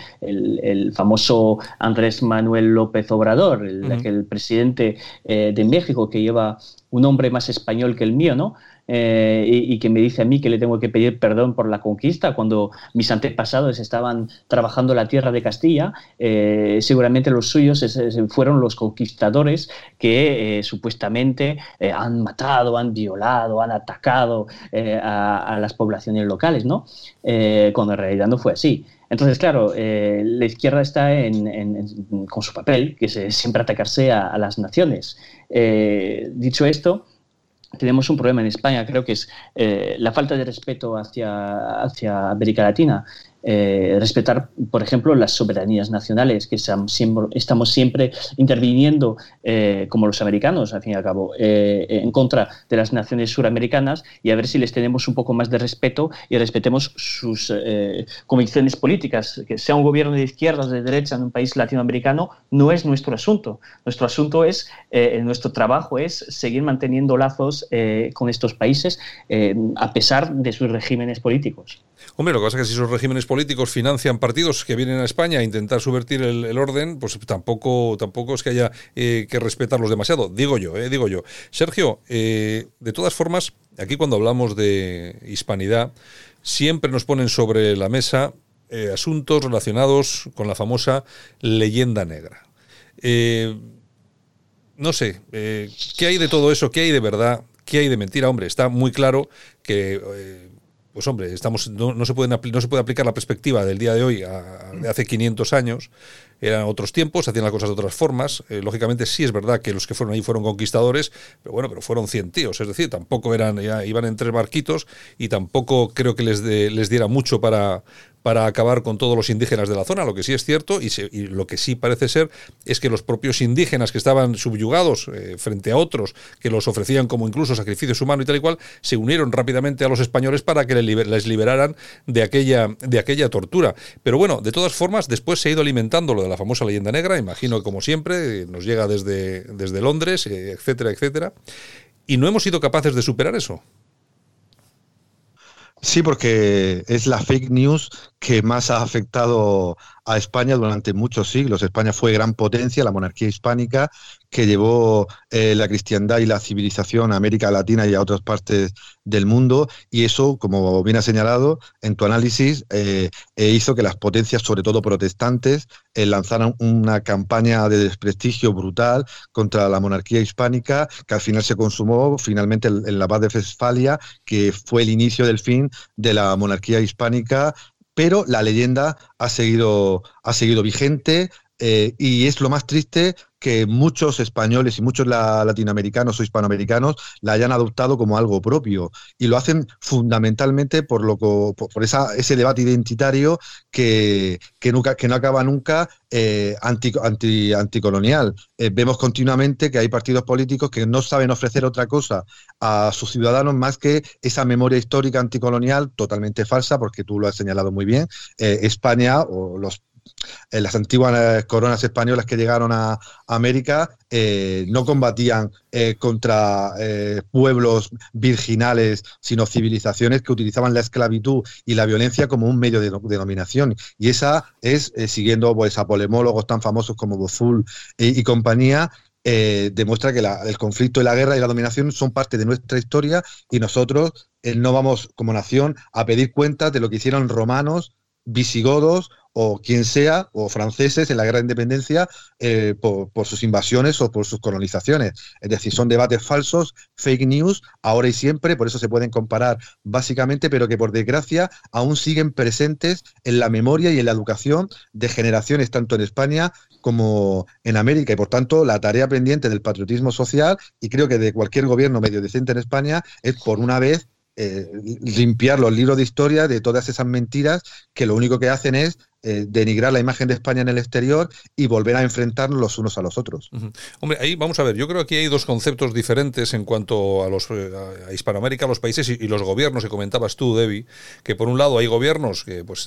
famoso Andrés Manuel López Obrador, el presidente de México que lleva un nombre más español que el mío, ¿no? Eh, y, que me dice a mí que le tengo que pedir perdón por la conquista cuando mis antepasados estaban trabajando la tierra de Castilla. Eh, seguramente los suyos fueron los conquistadores que eh, supuestamente han matado, han violado, han atacado a, las poblaciones locales, ¿no? cuando en realidad no fue así. Entonces, claro, la izquierda está con su papel, que es siempre atacarse a las naciones. dicho esto, tenemos un problema en España, creo que es eh, la falta de respeto hacia, hacia América Latina. Eh, respetar, por ejemplo, las soberanías nacionales, que estamos siempre interviniendo, eh, como los americanos, al fin y al cabo, eh, en contra de las naciones suramericanas y a ver si les tenemos un poco más de respeto y respetemos sus convicciones políticas. Que sea un gobierno de izquierdas, de derecha en un país latinoamericano, no es nuestro asunto. Nuestro asunto es, nuestro trabajo es seguir manteniendo lazos con estos países a pesar de sus regímenes políticos.
Hombre, lo que pasa es que si esos regímenes políticos financian partidos que vienen a España a intentar subvertir el, orden, pues tampoco, tampoco es que haya eh, que respetarlos demasiado. Digo yo, eh, digo yo. Sergio, eh, de todas formas, aquí cuando hablamos de hispanidad, siempre nos ponen sobre la mesa asuntos relacionados con la famosa leyenda negra. no sé, ¿qué hay de todo eso? ¿Qué hay de verdad? ¿Qué hay de mentira? Hombre, está muy claro que pues hombre, estamos, no, se pueden, no se puede aplicar la perspectiva del día de hoy a, de hace 500 años. Eran otros tiempos, hacían las cosas de otras formas. Eh, lógicamente sí es verdad que los que fueron ahí fueron conquistadores, pero bueno, pero fueron 100 tíos. Es decir, tampoco eran, iban en tres barquitos y tampoco creo que les, les diera mucho para, para acabar con todos los indígenas de la zona. Lo que sí es cierto y, lo que sí parece ser es que los propios indígenas que estaban subyugados eh, frente a otros que los ofrecían como incluso sacrificios humanos y tal y cual, se unieron rápidamente a los españoles para que les liberaran de aquella, de aquella tortura. Pero bueno, de todas formas, después se ha ido alimentando lo de la famosa leyenda negra, imagino que como siempre, nos llega desde, desde Londres, eh, etcétera, etcétera. Y no hemos sido capaces de superar eso.
Sí, porque es la fake news que más ha afectado a España durante muchos siglos. España fue gran potencia, la monarquía hispánica, que llevó eh, la cristiandad y la civilización a América Latina y a otras partes del mundo. Y eso, como bien ha señalado en tu análisis, eh, eh, hizo que las potencias, sobre todo protestantes, lanzaran una campaña de desprestigio brutal contra la monarquía hispánica, que al final se consumó finalmente en la paz de Westfalia, que fue el inicio del fin de la monarquía hispánica pero la leyenda ha seguido, ha seguido vigente eh, y es lo más triste que muchos españoles y muchos latinoamericanos o hispanoamericanos la hayan adoptado como algo propio y lo hacen fundamentalmente por lo por, esa, ese debate identitario que, nunca que no acaba nunca eh, anti, anticolonial. Eh, vemos continuamente que hay partidos políticos que no saben ofrecer otra cosa a sus ciudadanos más que esa memoria histórica anticolonial totalmente falsa, porque tú lo has señalado muy bien. España o los eh, las antiguas eh, coronas españolas que llegaron a, América eh, no combatían contra pueblos virginales, sino civilizaciones que utilizaban la esclavitud y la violencia como un medio de, dominación. Y esa es, siguiendo pues, a polemólogos tan famosos como Boful y, compañía, demuestra que el conflicto y la guerra y la dominación son parte de nuestra historia y nosotros no vamos como nación a pedir cuentas de lo que hicieron romanos, visigodos o quien sea, o franceses en la guerra de independencia eh, por, sus invasiones o por sus colonizaciones. Es decir, son debates falsos, fake news, ahora y siempre, por eso se pueden comparar básicamente, pero que por desgracia aún siguen presentes en la memoria y en la educación de generaciones tanto en España como en América. Y por tanto, la tarea pendiente del patriotismo social, y creo que de cualquier gobierno medio decente en España, es por una vez eh, limpiar los libros de historia de todas esas mentiras que lo único que hacen es eh, denigrar la imagen de España en el exterior y volver a enfrentarnos los unos a los otros.
Hombre, ahí vamos a ver, yo creo que aquí hay dos conceptos diferentes en cuanto a los eh, a Hispanoamérica, los países y, los gobiernos que comentabas tú, Debbie, que por un lado hay gobiernos que pues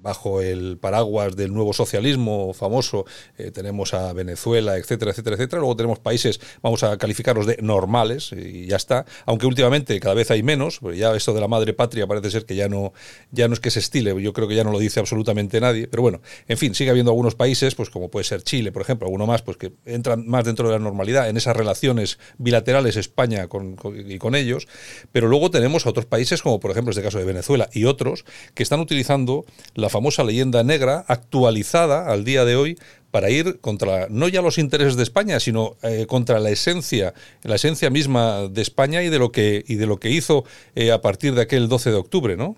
bajo el paraguas del nuevo socialismo famoso, eh, tenemos a Venezuela, etcétera, etcétera, etcétera. Luego tenemos países, vamos a calificarlos de normales y ya está. Aunque últimamente cada vez hay menos, pues ya esto de la madre patria parece ser que ya no, ya no es que se estile, yo creo que ya no lo dice absolutamente nadie. Pero bueno, en fin, sigue habiendo algunos países, pues como puede ser Chile, por ejemplo, alguno más, pues que entran más dentro de la normalidad en esas relaciones bilaterales España con, y con ellos. Pero luego tenemos a otros países, como por ejemplo este caso de Venezuela y otros, que están utilizando la famosa leyenda negra actualizada al día de hoy para ir contra no ya los intereses de España, sino eh, contra la esencia, la esencia misma de España y de lo que y de lo que hizo eh, a partir de aquel 12 de octubre, ¿no?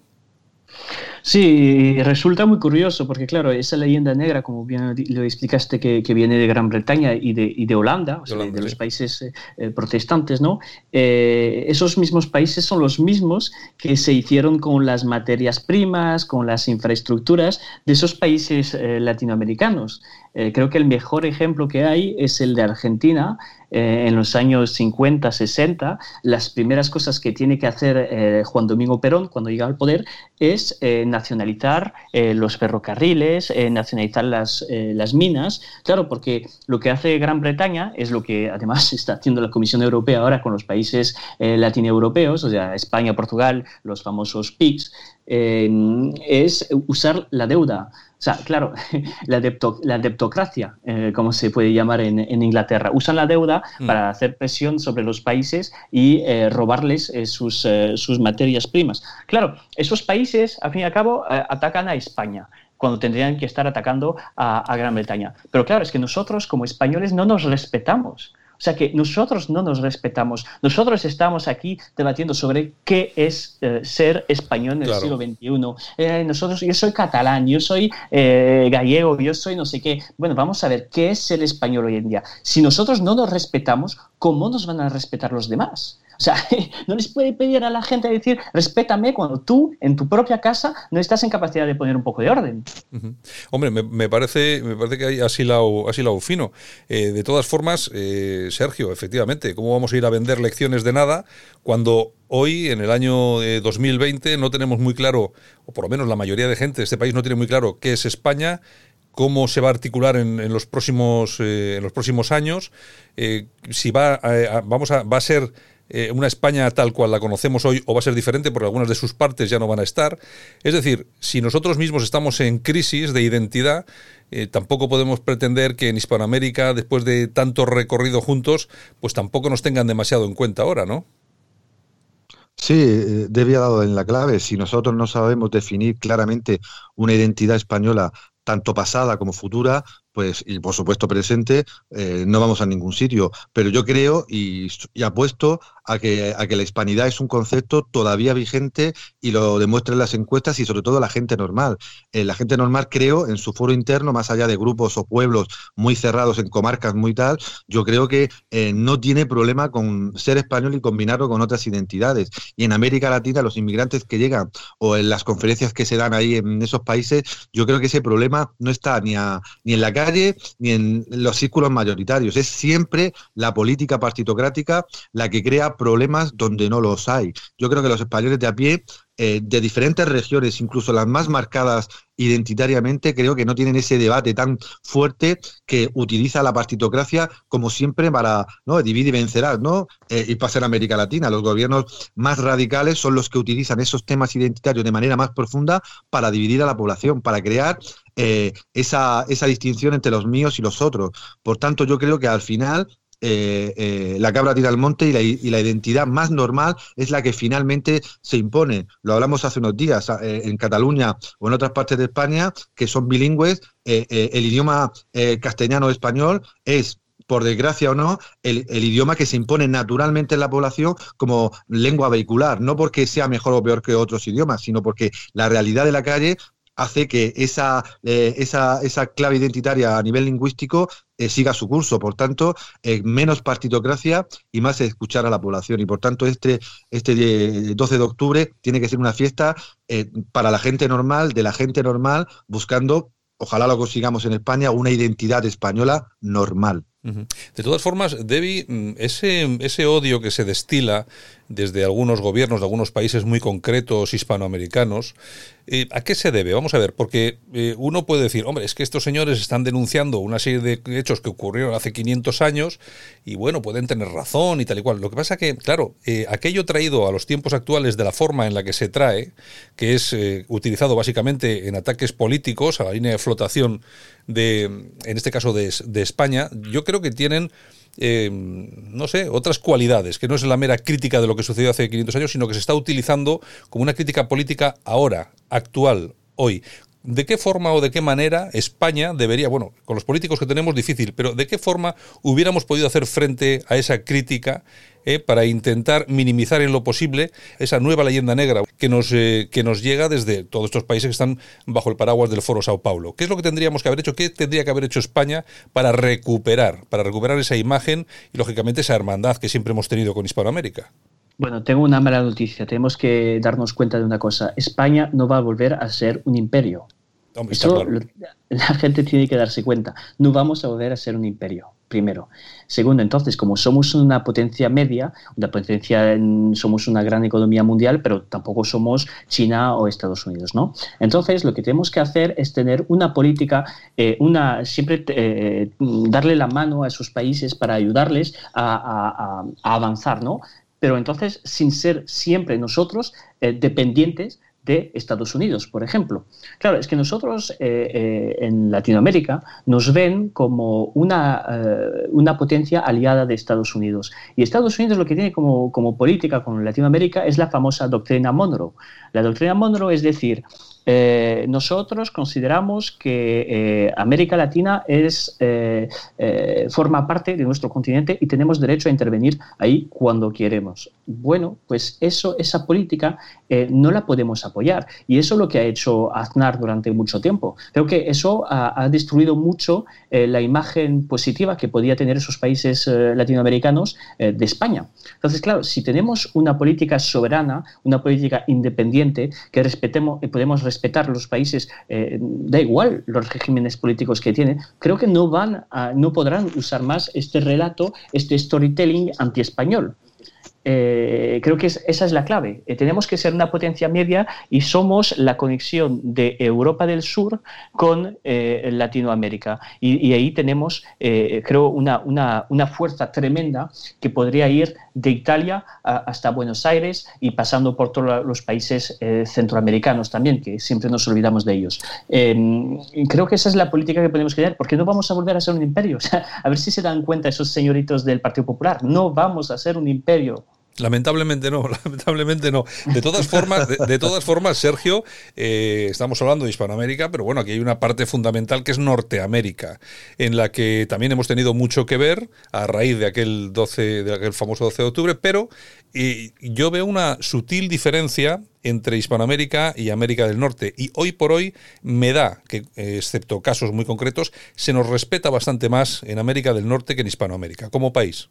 Sí, resulta muy curioso porque, claro, esa leyenda negra, como bien lo explicaste, que, viene de Gran Bretaña y de, y de Holanda, o sea, de, los países eh, eh, protestantes, ¿no? Eh, esos mismos países son los mismos que se hicieron con las materias primas, con las infraestructuras de esos países latinoamericanos. Creo que el mejor ejemplo que hay es el de Argentina, eh, en los años 50, 60, las primeras cosas que tiene que hacer eh, Juan Domingo Perón cuando llega al poder es eh, nacionalizar los ferrocarriles, nacionalizar las, las minas. Claro, porque lo que hace Gran Bretaña es lo que además está haciendo la Comisión Europea ahora con los países latinoeuropeos, o sea, España, Portugal, los famosos PICs, es usar la deuda sea, claro, la, la deptocracia, eh, como se puede llamar en, Inglaterra, usan la deuda mm. para hacer presión sobre los países y eh, robarles eh, sus, sus, materias primas. Claro, esos países, al fin y al cabo, atacan a España cuando tendrían que estar atacando a Gran Bretaña. Pero claro, es que nosotros como españoles no nos respetamos. O sea que nosotros no nos respetamos. Nosotros estamos aquí debatiendo sobre qué es eh, ser español en el siglo XXI. Eh, nosotros, yo soy catalán, yo soy eh, gallego, yo soy no sé qué. Bueno, vamos a ver qué es ser español hoy en día. Si nosotros no nos respetamos, ¿cómo nos van a respetar los demás? O sea, no les puede pedir a la gente decir, respétame cuando tú en tu propia casa no estás en capacidad de poner un poco de orden.
Hombre, me, parece, me parece que hay así lado, así lado fino. Eh, de todas formas, eh, Sergio, efectivamente, ¿cómo vamos a ir a vender lecciones de nada cuando hoy, en el año 2020, no tenemos muy claro, o por lo menos la mayoría de gente de este país no tiene muy claro qué es España? cómo se va a articular en, los próximos eh, en los próximos años si va vamos a va a ser eh, una España tal cual la conocemos hoy o va a ser diferente porque algunas de sus partes ya no van a estar. Es decir, si nosotros mismos estamos en crisis de identidad, eh, tampoco podemos pretender que en Hispanoamérica, después de tanto recorrido juntos, pues tampoco nos tengan demasiado en cuenta ahora, ¿no?
Sí, eh, debía dado en la clave. Si nosotros no sabemos definir claramente una identidad española tanto pasada como futura, pues, y por supuesto presente, eh, no vamos a ningún sitio. Pero yo creo y, apuesto a que, a que la hispanidad es un concepto todavía vigente y lo demuestran las encuestas y sobre todo la gente normal. Eh, la gente normal, creo, en su foro interno, más allá de grupos o pueblos muy cerrados en comarcas muy tal, yo creo que eh, no tiene problema con ser español y combinarlo con otras identidades. Y en América Latina, los inmigrantes que llegan o en las conferencias que se dan ahí en esos países, yo creo que ese problema no está ni, a, ni en la ni en los círculos mayoritarios. Es siempre la política partitocrática la que crea problemas donde no los hay. Yo creo que los españoles de a pie eh, de diferentes regiones, incluso las más marcadas identitariamente, creo que no tienen ese debate tan fuerte que utiliza la partitocracia como siempre para ¿no? dividir y vencerás, ¿no? Eh, y pasar a América Latina. Los gobiernos más radicales son los que utilizan esos temas identitarios de manera más profunda para dividir a la población, para crear eh, esa, esa distinción entre los míos y los otros. Por tanto, yo creo que al final la cabra tira al monte y la, identidad más normal es la que finalmente se impone. Lo hablamos hace unos días en Cataluña o en otras partes de España que son bilingües, el idioma castellano-español es por desgracia o no, el, idioma que se impone naturalmente en la población como lengua vehicular, no porque sea mejor o peor que otros idiomas, sino porque la realidad de la calle hace que esa, eh, esa, esa, clave identitaria a nivel lingüístico eh, siga su curso. Por tanto, eh, menos partitocracia y más escuchar a la población. Y por tanto, este, este 12 de octubre tiene que ser una fiesta para la gente normal, de la gente normal, buscando, ojalá lo consigamos en España, una identidad española normal.
De todas formas, Debbie, mm, ese, ese odio que se destila desde algunos gobiernos de algunos países muy concretos hispanoamericanos, eh, ¿a qué se debe? Vamos a ver, porque eh, uno puede decir, hombre, es que estos señores están denunciando una serie de hechos que ocurrieron hace 500 años y bueno, pueden tener razón y tal y cual. Lo que pasa que, claro, eh, aquello traído a los tiempos actuales de la forma en la que se trae, que es utilizado básicamente en ataques políticos a la línea de flotación de, en este caso de, de España, yo creo que tienen eh, no sé, otras cualidades, que no es la mera crítica de lo que sucedió hace 500 años, sino que se está utilizando como una crítica política ahora, actual, hoy. ¿De qué forma o de qué manera España debería, bueno, con los políticos que tenemos difícil, pero de qué forma hubiéramos podido hacer frente a esa crítica eh, para intentar minimizar en lo posible esa nueva leyenda negra que nos, eh, que nos llega desde todos estos países que están bajo el paraguas del Foro Sao Paulo? ¿Qué es lo que tendríamos que haber hecho? ¿Qué tendría que haber hecho España para recuperar, para recuperar esa imagen y, lógicamente, esa hermandad que siempre hemos tenido con Hispanoamérica?
Bueno, tengo una mala noticia. Tenemos que darnos cuenta de una cosa. España no va a volver a ser un imperio. Eso la gente tiene que darse cuenta. No vamos a volver a ser un imperio, primero. Segundo, entonces, como somos una potencia media, una potencia, somos una gran economía mundial, pero tampoco somos China o Estados Unidos, ¿no? Entonces, lo que tenemos que hacer es tener una política, eh, una siempre eh, darle la mano a esos países para ayudarles a, avanzar, ¿no? Pero entonces sin ser siempre nosotros eh, dependientes de Estados Unidos, por ejemplo. Claro, es que nosotros eh, eh, en Latinoamérica nos ven como una, una, potencia aliada de Estados Unidos. Y Estados Unidos lo que tiene como, como política con Latinoamérica es la famosa doctrina Monroe. La doctrina Monroe es decir, eh, nosotros consideramos que eh, América Latina es, eh, forma parte de nuestro continente y tenemos derecho a intervenir ahí cuando queremos. Bueno, pues eso, esa política no la podemos apoyar y eso es lo que ha hecho Aznar durante mucho tiempo. Creo que eso ha, destruido mucho la imagen positiva que podía tener esos países latinoamericanos de España. Entonces, claro, si tenemos una política soberana, una política independiente que respetemos, podemos respetar los países, eh, da igual los regímenes políticos que tienen, creo que no, van a, no podrán usar más este relato, este storytelling anti-español. Eh, creo que esa es la clave. Eh, tenemos que ser una potencia media y somos la conexión de Europa del Sur con eh, Latinoamérica. Y, ahí tenemos, creo, una, una, una, fuerza tremenda que podría ir de Italia hasta Buenos Aires y pasando por todos los países centroamericanos también, que siempre nos olvidamos de ellos. Em, creo que esa es la política que podemos tener, porque no vamos a volver a ser un imperio. a ver si se dan cuenta esos señoritos del Partido Popular. No vamos a ser un imperio.
Lamentablemente no, lamentablemente no. De todas formas, de, todas formas, Sergio, eh, estamos hablando de Hispanoamérica, pero bueno, aquí hay una parte fundamental que es Norteamérica, en la que también hemos tenido mucho que ver a raíz de aquel 12, de aquel famoso 12 de octubre, pero yo veo una sutil diferencia entre Hispanoamérica y América del Norte. Y hoy por hoy me da que, excepto casos muy concretos, se nos respeta bastante más en América del Norte que en Hispanoamérica, como país.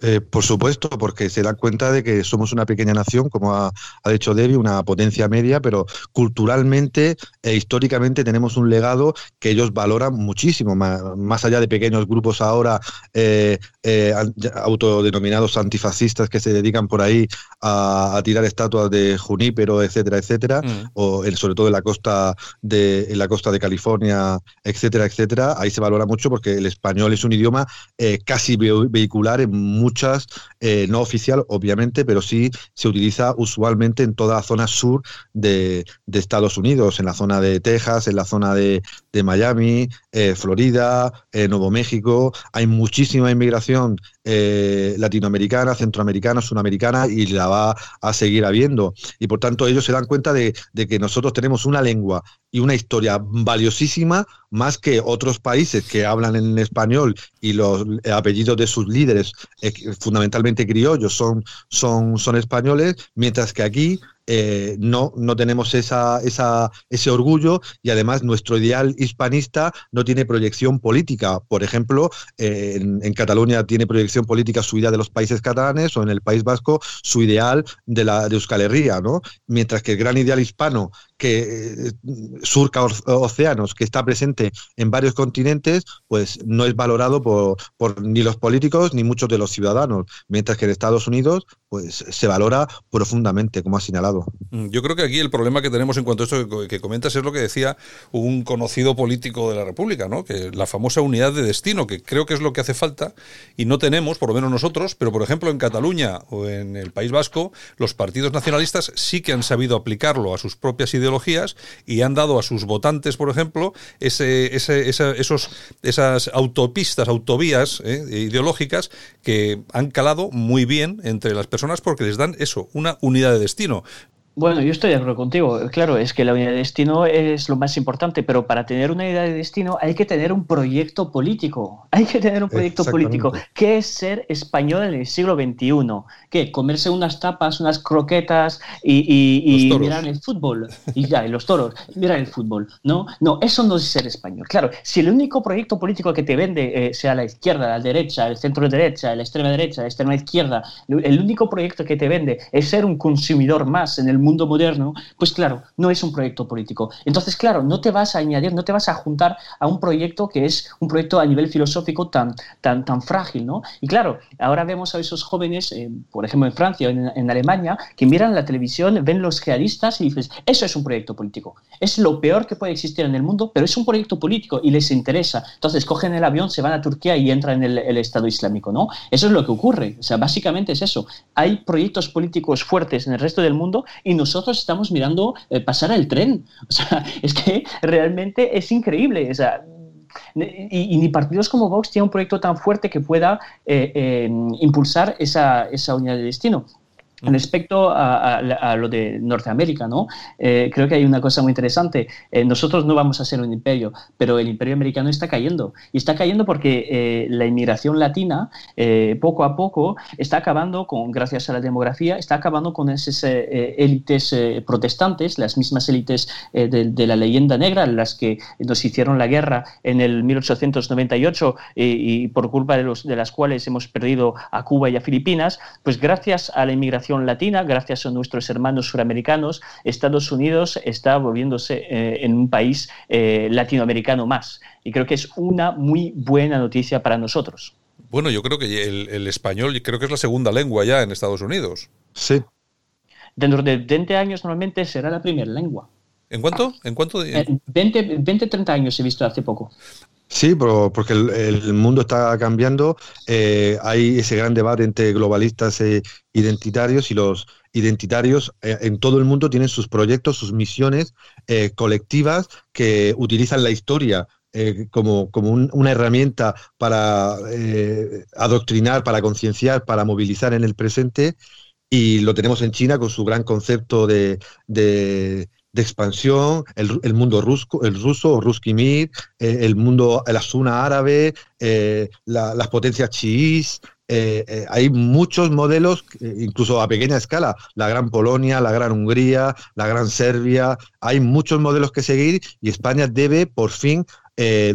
Eh, por supuesto, porque se dan cuenta de que somos una pequeña nación, como ha, dicho Debbie, una potencia media, pero culturalmente e históricamente tenemos un legado que ellos valoran muchísimo, más, allá de pequeños grupos ahora eh, eh, autodenominados antifascistas que se dedican por ahí a, tirar estatuas de Junípero, etcétera, etcétera, mm. o sobre todo en la costa de en la costa de California, etcétera, etcétera. Ahí se valora mucho porque el español es un idioma eh, casi vehicular en muchas, eh, no oficial, obviamente, pero sí se utiliza usualmente en toda la zona sur de, Estados Unidos, en la zona de Texas, en la zona de, Miami, eh, Florida, Nuevo México. Hay muchísima inmigración latinoamericana, centroamericana, sudamericana y la va a seguir habiendo. Y por tanto ellos se dan cuenta de, de que nosotros tenemos una lengua y una historia valiosísima más que otros países que hablan en español y los apellidos de sus líderes, eh, fundamentalmente criollos, son, son, son españoles, mientras que aquí eh, no, no tenemos esa, esa, ese orgullo y además nuestro ideal hispanista no tiene proyección política. Por ejemplo, eh, en, Cataluña tiene proyección política su idea de los países catalanes o en el País Vasco su ideal de, la, de Euskal Herria, ¿no? mientras que el gran ideal hispano que eh, surca océanos, que está presente en varios continentes, pues no es valorado por, por, ni los políticos ni muchos de los ciudadanos, mientras que en Estados Unidos pues se valora profundamente, como ha señalado.
Mm, yo creo que aquí el problema que tenemos en cuanto a esto que comentas es lo que decía un conocido político de la República, ¿no? que la famosa unidad de destino, que creo que es lo que hace falta y no tenemos, por lo menos nosotros, pero por ejemplo en Cataluña o en el País Vasco, los partidos nacionalistas sí que han sabido aplicarlo a sus propias ideologías y han dado a sus votantes, por ejemplo, ese, ese, esos, esas autopistas, autovías ¿eh? ideológicas que han calado muy bien entre las personas porque les dan eso, una unidad de destino.
Bueno, yo estoy de acuerdo contigo. Claro, es que la unidad de destino es lo más importante, pero para tener una unidad de destino hay que tener un proyecto político. Hay que tener un proyecto político. ¿Qué es ser español en el siglo XXI? ¿Qué? Comerse unas tapas, unas croquetas y, mirar el fútbol. Y ya, y los toros, mirar el fútbol. No, no, eso no es ser español. Claro, si el único proyecto político que te vende, eh, sea la izquierda, la derecha, el centro derecha, la extrema derecha, la extrema izquierda, el único proyecto que te vende es ser un consumidor más en el mundo mundo moderno, pues claro, no es un proyecto político. Entonces, claro, no te vas a añadir, no te vas a juntar a un proyecto que es un proyecto a nivel filosófico tan, tan, tan frágil, ¿no? Y claro, ahora vemos a esos jóvenes, eh, por ejemplo, en Francia o en, Alemania, que miran la televisión, ven los realistas y dices, eso es un proyecto político. Es lo peor que puede existir en el mundo, pero es un proyecto político y les interesa. Entonces, cogen el avión, se van a Turquía y entran en el, el Estado Islámico, ¿no? Eso es lo que ocurre. O sea, básicamente es eso. Hay proyectos políticos fuertes en el resto del mundo y nosotros estamos mirando eh, pasar el tren. O sea, es que realmente es increíble. O sea, y, ni partidos como Vox tienen un proyecto tan fuerte que pueda eh, eh, impulsar esa, esa unidad de destino. Respecto a, lo de Norteamérica, ¿no? Eh, creo que hay una cosa muy interesante. Eh, nosotros no vamos a ser un imperio, pero el imperio americano está cayendo. Y está cayendo porque eh, la inmigración latina, poco a poco, está acabando, con, gracias a la demografía, está acabando con esas élites protestantes, las mismas élites de, la leyenda negra, las que nos hicieron la guerra en el 1898 y, por culpa de, los, de las cuales hemos perdido a Cuba y a Filipinas, pues gracias a la inmigración latina, gracias a nuestros hermanos suramericanos, Estados Unidos está volviéndose eh, en un país eh, latinoamericano más. Y creo que es una muy buena noticia para nosotros.
Bueno, yo creo que el, español creo que es la segunda lengua ya en Estados Unidos.
Sí.
Dentro de 20 años normalmente será la primera lengua.
¿En cuánto? ¿En cuánto?
20, 20, 30 años he visto hace poco.
Sí, pero porque el, mundo está cambiando, eh, hay ese gran debate entre globalistas e identitarios y los identitarios eh, en todo el mundo tienen sus proyectos, sus misiones eh, colectivas que utilizan la historia como, como una herramienta para adoctrinar, para concienciar, para movilizar en el presente. Y lo tenemos en China con su gran concepto de de expansión, el, mundo ruso, el ruso, Ruski Mir, eh, el mundo, la zona árabe, eh, las potencias chiís. Eh, hay muchos modelos, incluso a pequeña escala, la gran Polonia, la gran Hungría, la gran Serbia, hay muchos modelos que seguir y España debe por fin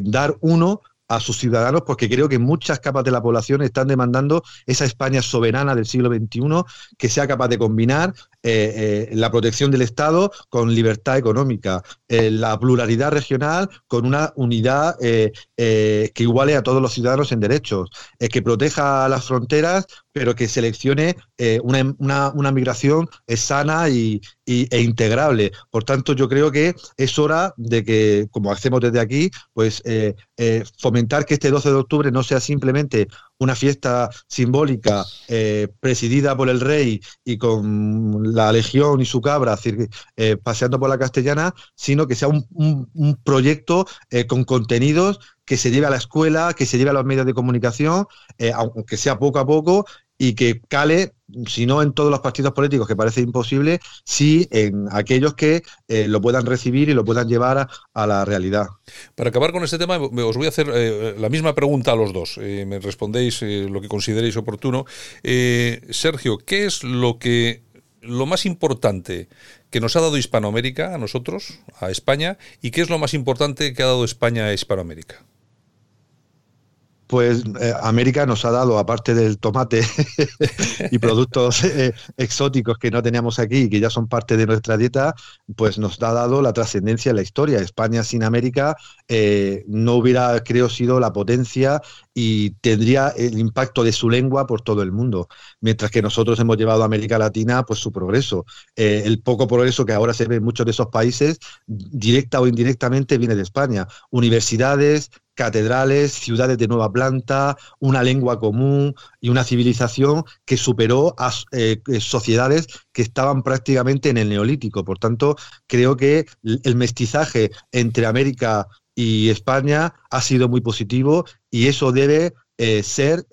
dar uno a sus ciudadanos porque creo que muchas capas de la población están demandando esa España soberana del siglo XXI que sea capaz de combinar la protección del Estado con libertad económica, la pluralidad regional con una unidad que iguale a todos los ciudadanos en derechos, que proteja las fronteras pero que seleccione eh, una, una, migración eh, sana y, e integrable. Por tanto, yo creo que es hora de que, como hacemos desde aquí, pues eh, fomentar que este 12 de octubre no sea simplemente una fiesta simbólica presidida por el rey y con la legión y su cabra paseando por la castellana, sino que sea un, proyecto con contenidos que se lleve a la escuela, que se lleve a los medios de comunicación, aunque sea poco a poco, y que cale, si no en todos los partidos políticos, que parece imposible, sí en aquellos que eh, lo puedan recibir y lo puedan llevar a, la realidad.
Para acabar con este tema, os voy a hacer eh, la misma pregunta a los dos. Eh, me respondéis lo que consideréis oportuno. Sergio, ¿qué es lo que lo más importante que nos ha dado Hispanoamérica a nosotros, a España, y qué es lo más importante que ha dado España a Hispanoamérica?
Pues eh, América nos ha dado, aparte del tomate y productos eh, exóticos que no teníamos aquí y que ya son parte de nuestra dieta, pues nos ha dado la trascendencia en la historia. España sin América eh, no hubiera, creo, sido la potencia y tendría el impacto de su lengua por todo el mundo, mientras que nosotros hemos llevado a América Latina pues su progreso. el poco progreso que ahora se ve en muchos de esos países, directa o indirectamente, viene de España. Universidades, catedrales, ciudades de nueva planta, una lengua común y una civilización que superó a eh, eh, sociedades que estaban prácticamente en el neolítico. Por tanto, creo que el mestizaje entre América y España ha sido muy positivo y eso debe eh, ser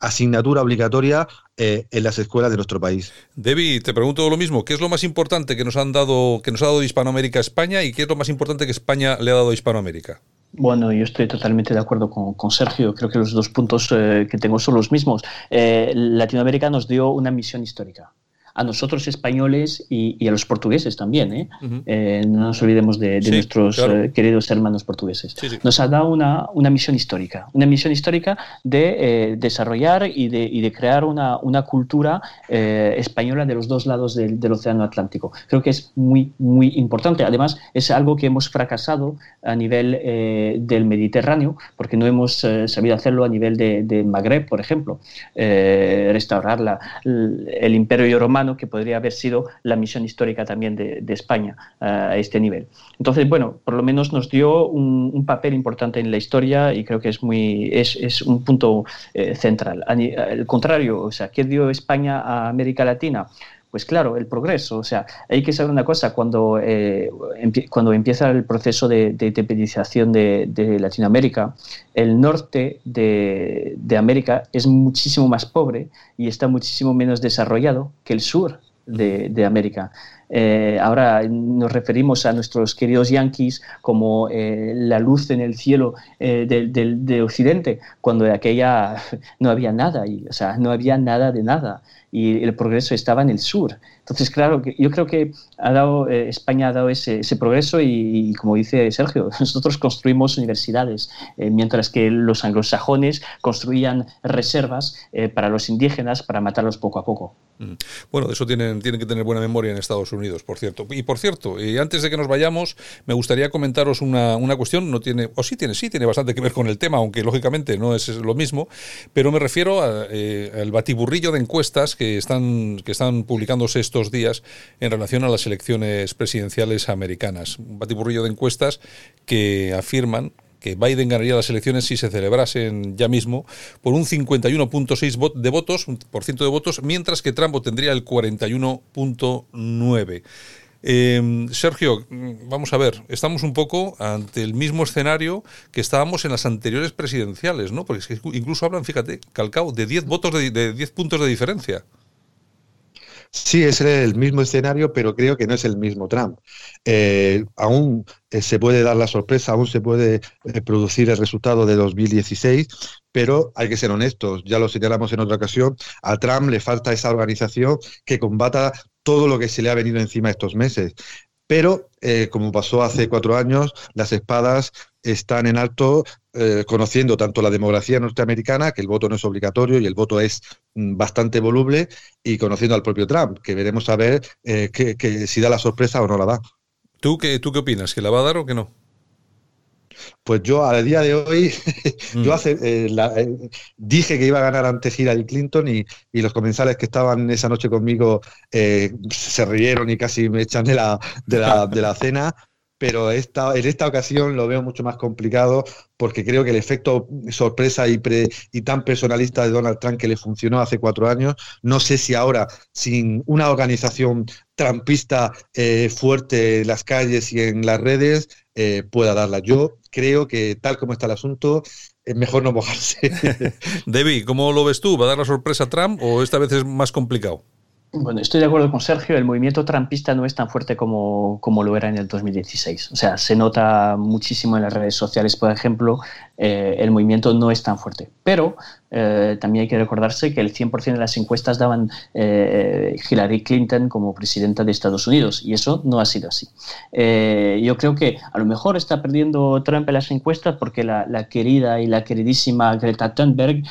asignatura obligatoria en las escuelas de nuestro país.
Debbie, te pregunto lo mismo. ¿Qué es lo más importante que nos han dado, que nos ha dado Hispanoamérica a España y qué es lo más importante que España le ha dado a Hispanoamérica?
Bueno, yo estoy totalmente de acuerdo con, Sergio. Creo que los dos puntos eh, que tengo son los mismos. Eh, Latinoamérica nos dio una misión histórica a nosotros españoles y, a los portugueses también. ¿eh? eh no nos olvidemos de, nuestros eh, queridos hermanos portugueses. Nos ha dado una, una, misión histórica, una misión histórica de eh, desarrollar y de, y de, crear una, una cultura española de los dos lados del, del, Océano Atlántico. Creo que es muy, muy importante. Además, es algo que hemos fracasado a nivel del Mediterráneo, porque no hemos sabido hacerlo a nivel de, de Magreb, por ejemplo. restaurar la, el imperio romano que podría haber sido la misión histórica también de, España eh, a este nivel. Entonces, bueno, por lo menos nos dio un, papel importante en la historia y creo que es, muy, es, un punto eh, central. Al contrario, o sea, ¿qué dio España a América Latina? Pues claro, el progreso. O sea, hay que saber una cosa, cuando, eh, cuando empieza el proceso de, de de, Latinoamérica, el norte de, América es muchísimo más pobre y está muchísimo menos desarrollado que el sur de, América. Eh, ahora nos referimos a nuestros queridos yanquis como eh, la luz en el cielo de Occidente, cuando de aquella no había nada, y, o sea, no había nada de nada y el progreso estaba en el sur. Entonces, claro, yo creo que ha dado, eh, España ha dado ese, progreso y, como dice Sergio, nosotros construimos universidades, eh, mientras que los anglosajones construían reservas eh, para los indígenas para matarlos poco a poco.
Mm. Bueno, de eso tienen, tienen que tener buena memoria en Estados Unidos, por cierto. Y por cierto, y antes de que nos vayamos, me gustaría comentaros una, una cuestión, no tiene, o sí tiene, sí tiene bastante que ver con el tema, aunque lógicamente no es lo mismo, pero me refiero al batiburrillo de encuestas que están, que están publicándose estos días en relación a las elecciones presidenciales americanas. Un batiburrillo de encuestas que afirman que Biden ganaría las elecciones si se celebrasen ya mismo por un 51.6 de votos, por ciento de votos, mientras que Trump tendría el 41.9. Em, Sergio, vamos a ver, estamos un poco ante el mismo escenario que estábamos en las anteriores presidenciales, ¿no? Porque incluso hablan, fíjate, calcao, de 10 votos de, de 10 puntos de diferencia.
Sí, es el mismo escenario, pero creo que no es el mismo Trump. Eh, aún eh, se puede dar la sorpresa, aún se puede eh, producir el resultado de 2016, pero hay que ser honestos, ya lo señalamos en otra ocasión, a Trump le falta esa organización que combata todo lo que se le ha venido encima estos meses Pero, eh, como pasó hace cuatro años, las espadas están en alto eh, conociendo tanto la demografía norteamericana, que el voto no es obligatorio y el voto es mm, bastante voluble, y conociendo al propio Trump, que veremos a ver eh, que, si da la sorpresa o no la da.
¿Tú qué, ¿Tú qué opinas? ¿Que la va a dar o que no?
Pues yo a día de hoy, yo mm. hace, eh, dije que iba a ganar ante Hillary Clinton y, los comensales que estaban esa noche conmigo se rieron y casi me echan de la, de la, de la cena pero esta, en esta ocasión lo veo mucho más complicado porque creo que el efecto sorpresa y, y tan personalista de Donald Trump que le funcionó hace cuatro años, no sé si ahora, sin una organización trampista eh, fuerte en las calles y en las redes, eh, pueda darla. Yo creo que tal como está el asunto, es mejor no mojarse.
Debbie, ¿cómo lo ves tú? ¿Va a dar la sorpresa a Trump o esta vez es más complicado?
Bueno, estoy de acuerdo con Sergio, el movimiento trampista no es tan fuerte como, como, lo era en el 2016. O sea, se nota muchísimo en las redes sociales, por ejemplo, eh, el movimiento no es tan fuerte. Pero eh, también hay que recordarse que el 100% de las encuestas daban eh, Hillary Clinton como presidenta de Estados Unidos y eso no ha sido así. yo creo que a lo mejor está perdiendo Trump en las encuestas porque la, querida y la queridísima Greta Thunberg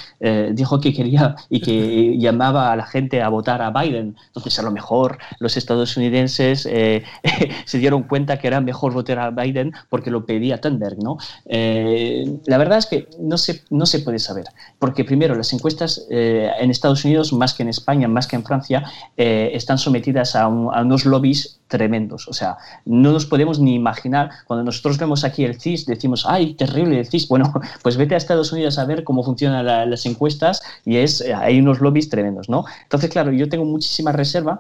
dijo que quería y que llamaba a la gente a votar a Biden. Entonces a lo mejor los estadounidenses se dieron cuenta que era mejor votar a Biden porque lo pedía Thunberg. ¿no? la verdad es que no se, no se puede saber porque primero, las encuestas eh, en Estados Unidos, más que en España, más que en Francia, eh, están sometidas a, unos lobbies tremendos. O sea, no nos podemos ni imaginar, cuando nosotros vemos aquí el CIS, decimos, ¡ay, terrible el CIS! Bueno, pues vete a Estados Unidos a ver cómo funcionan las encuestas y es, eh, hay unos lobbies tremendos, ¿no? Entonces, claro, yo tengo muchísima reserva,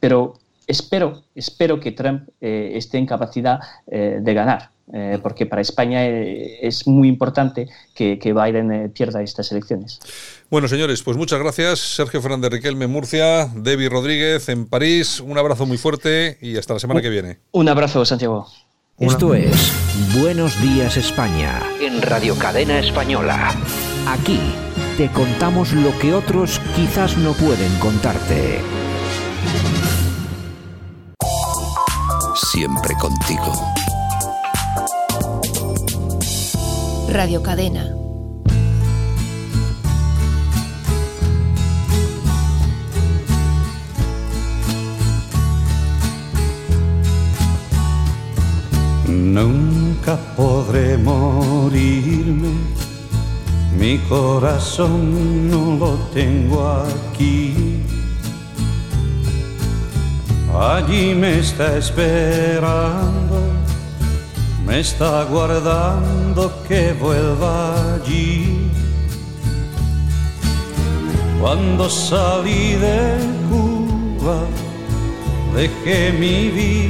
pero espero, espero que Trump esté en capacidad de ganar. Eh, porque para España eh, es muy importante que, Biden eh, pierda estas elecciones.
Bueno, señores, pues muchas gracias. Sergio Fernández Riquelme, Murcia, Debbie Rodríguez en París. Un abrazo muy fuerte y hasta la semana que viene.
Un abrazo, Santiago.
Esto es Buenos Días España.
En Radio Cadena Española.
Aquí te contamos lo que otros quizás no pueden contarte.
Siempre contigo.
Radio Cadena.
Nunca podré morirme, mi corazón no lo tengo aquí. Allí me está esperando me está guardando que vuelva allí. Cuando salí de Cuba, dejé mi vida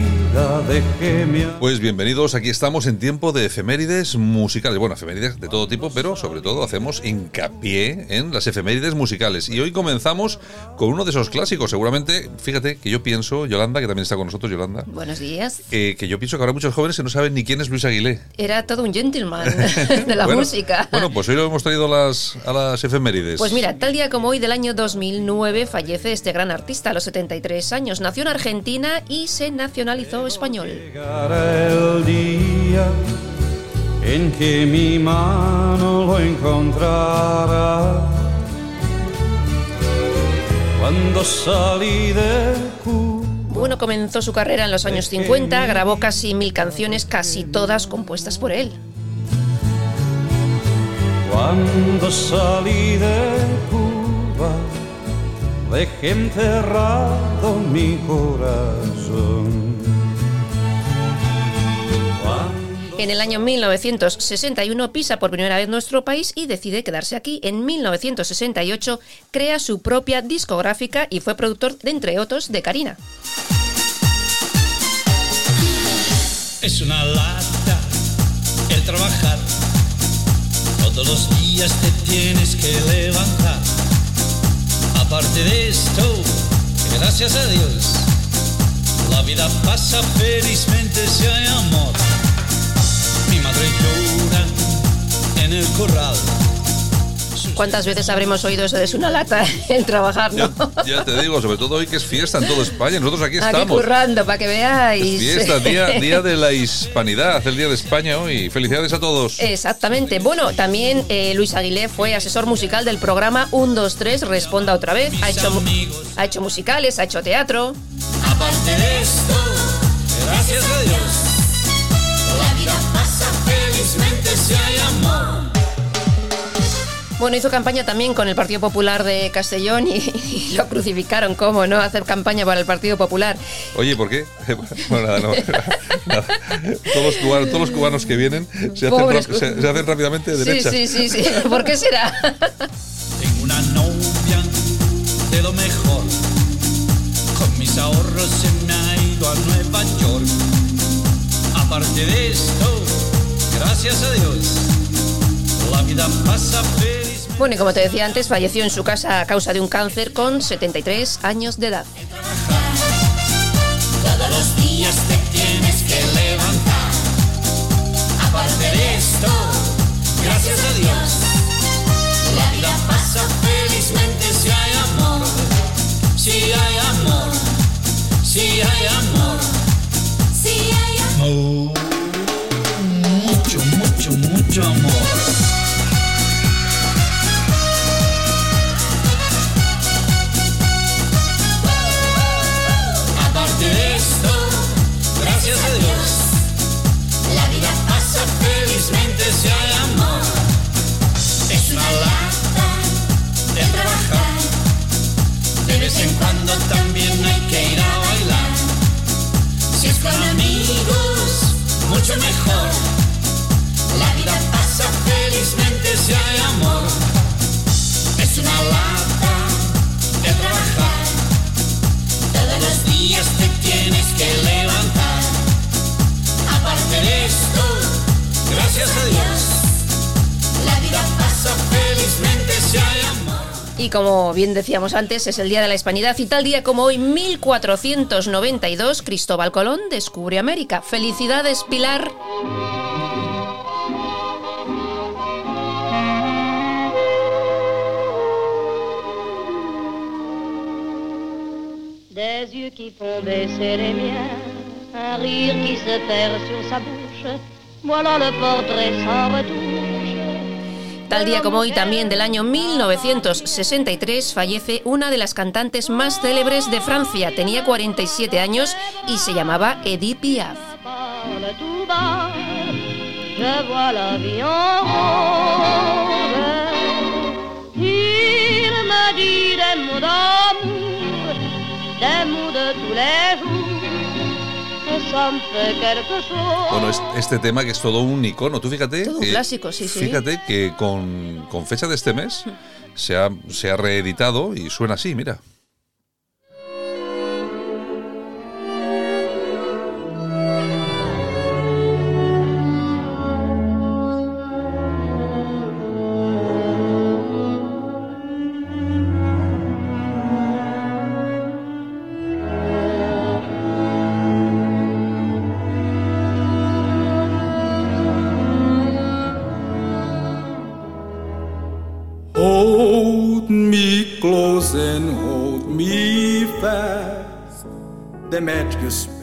pues bienvenidos, aquí estamos en tiempo de efemérides musicales. Bueno, efemérides de todo tipo, pero sobre todo hacemos hincapié en las efemérides musicales. Y hoy comenzamos con uno de esos clásicos. Seguramente, fíjate que yo pienso, Yolanda, que también está con nosotros, Yolanda.
Buenos días.
Eh, que yo pienso que ahora muchos jóvenes que no saben ni quién es Luis Aguilé.
Era todo un gentleman de la música.
Bueno, pues hoy lo hemos traído a las, a las efemérides.
Pues mira, tal día como hoy del año 2009 fallece este gran artista a los 73 años. Nació en Argentina y se nacionalizó español.
el día en que mi mano lo encontrará. Cuando salí de
bueno, comenzó su carrera en los años 50, grabó casi mil canciones, casi todas compuestas por él.
Cuando salí de Cuba, dejé enterrado mi corazón.
En el año 1961 pisa por primera vez nuestro país y decide quedarse aquí. En 1968 crea su propia discográfica y fue productor, de, entre otros, de Karina.
Es una lata el trabajar. Todos los días te tienes que levantar. Aparte de esto, gracias a Dios, la vida pasa felizmente si hay amor mi madre llora en el corral.
¿Cuántas veces habremos oído eso de es una lata el trabajar, no?
Ya, te digo, sobre todo hoy que es fiesta en toda España. Nosotros aquí estamos.
Aquí currando, para que veáis.
fiesta, día, día de la hispanidad, el día de España hoy. Felicidades a todos.
Exactamente. Bueno, también eh, Luis Aguilé fue asesor musical del programa 1, 2, 3, Responda otra vez. Ha hecho, ha hecho musicales, ha hecho teatro.
Aparte de esto, gracias a Dios, la vida pasa felizmente si hay amor.
Bueno, hizo campaña también con el Partido Popular de Castellón y, lo crucificaron. ¿Cómo no? Hacer campaña para el Partido Popular.
Oye, ¿por qué? Bueno, nada, no. nada. Todos, los cubanos, todos, los cubanos, que vienen se hacen, se, se hacen, rápidamente de derecha.
Sí, sí, sí, sí. ¿Por qué será?
Tengo una novia de lo mejor. Con mis ahorros se me ha ido a Nueva York. Aparte de esto, gracias a Dios, la vida pasa feliz.
Bueno, y como te decía antes, falleció en su casa a causa de un cáncer con 73 años de edad.
Todos los días te tienes que levantar. Aparte de esto, gracias a Dios, la vida pasa felizmente si hay amor. Si hay amor, si hay amor, si hay amor. Mucho, mucho, mucho amor. Es una lata de trabajar, de vez en cuando también hay que ir a bailar. Si es con amigos, mucho mejor. La vida pasa felizmente si hay amor. Es una lata de trabajar. Todos los días te tienes que levantar. Aparte de esto, gracias a Dios,
Y como bien decíamos antes, es el Día de la Hispanidad y tal día como hoy, 1492, Cristóbal Colón descubre América. ¡Felicidades, Pilar!
Voilà le portrait sans retouche.
Tal día como hoy, también del año 1963, fallece una de las cantantes más célebres de Francia. Tenía 47 años y se llamaba Edith Piaf.
Bueno, es- este tema que es todo un icono. Tú fíjate.
Todo un clásico, sí, sí.
Fíjate que con, con fecha de este mes se ha, se ha reeditado y suena así, mira.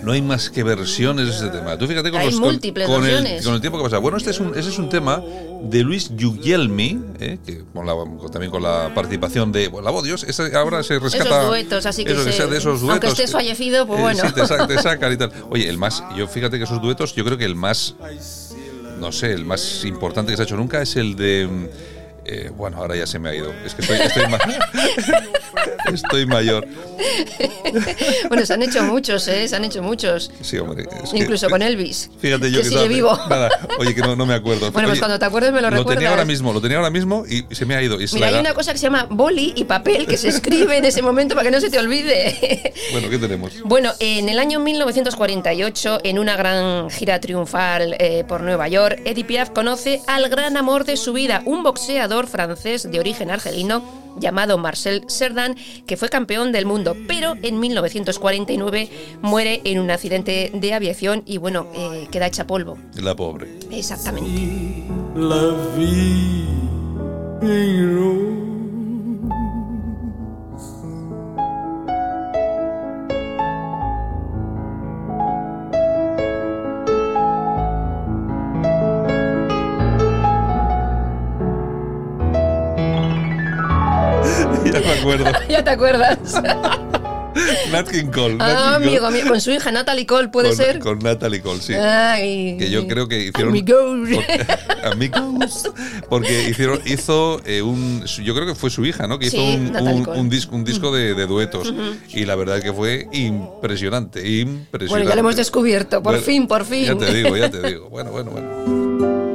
No hay más que versiones de este tema. Tú fíjate con,
Hay
los, con-
múltiples
con, el, con el tiempo que pasa. Bueno, este es un, ese es un tema de Luis Guglielmi, eh, que con la- también con la participación de bueno, la voz Dios. ese ahora se rescata.
Esos duetos, así que,
eso,
se-
sea de esos duetos.
aunque estés fallecido, pues
Eh,
bueno.
sí, te, sa- te sacan y tal. Oye, el más, yo fíjate que esos duetos, yo creo que el más, no sé, el más importante que se ha hecho nunca es el de. Eh, bueno, ahora ya se me ha ido. Es que estoy, estoy, ma- estoy mayor.
bueno, se han hecho muchos, ¿eh? Se han hecho muchos.
Sí, hombre. es que-
Incluso con Elvis.
Fíjate yo
que
que
sigue vivo.
Nada, oye, que no, no me acuerdo.
Bueno, pues cuando te acuerdes me lo
Lo
recuerdas.
tenía ahora mismo, lo tenía ahora mismo y se me ha ido. Y
Mira, hay una cosa que se llama boli y papel que se escribe en ese momento para que no se te olvide.
Bueno, ¿qué tenemos?
Bueno, en el año 1948, en una gran gira triunfal eh, por Nueva York, Edith Piaf conoce al gran amor de su vida, un boxeador francés de origen argelino llamado Marcel Cerdan, que fue campeón del mundo, pero en 1949 muere en un accidente de aviación y bueno, eh, queda hecha polvo.
La pobre.
Exactamente.
La vie
ya me acuerdo.
ya te acuerdas.
Nat King Cole. Nat
ah,
King Cole.
amigo, amigo, con su hija Natalie Cole, ¿puede
con,
ser?
Con Natalie Cole, sí.
Ay.
Que yo creo que hicieron.
Amigos.
por- amigos. Porque hicieron, hizo eh, un. Yo creo que fue su hija, ¿no? Que hizo
Sí,
un,
Natalie
un-
Cole.
un disco, un disco de, de duetos.
Ujú.
Y la verdad es que fue impresionante. Impresionante.
Bueno, ya lo hemos descubierto, por
Bueno,
fin, por fin.
Ya te digo, ya te digo. Bueno, bueno, bueno.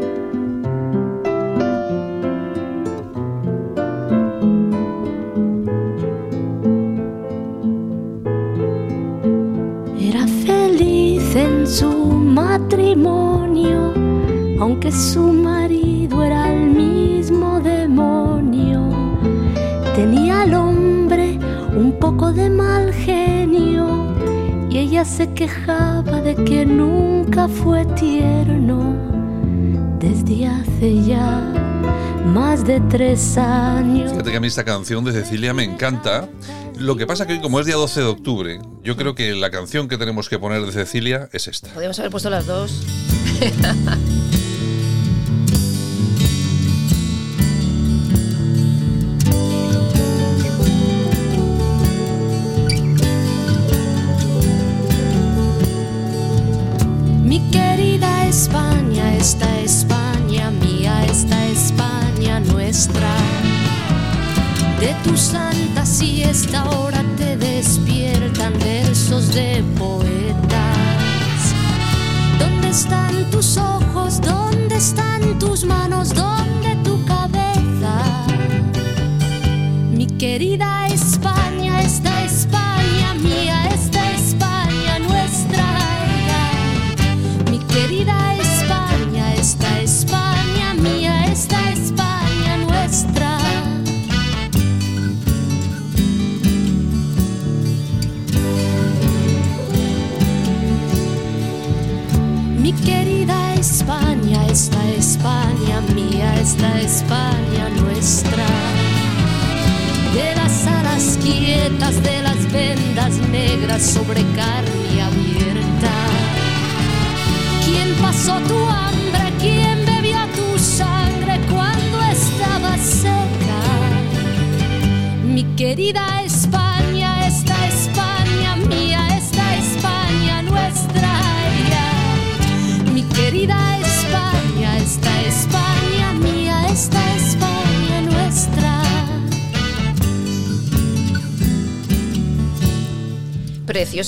Aunque su marido era el mismo demonio. Tenía al hombre un poco de mal genio y ella se quejaba de que nunca fue tierno desde hace ya más de tres años.
Fíjate que a mí esta canción de Cecilia me encanta. Lo que pasa que hoy, como es día 12 de octubre, yo creo que la canción que tenemos que poner de Cecilia es esta.
Podríamos haber puesto las dos.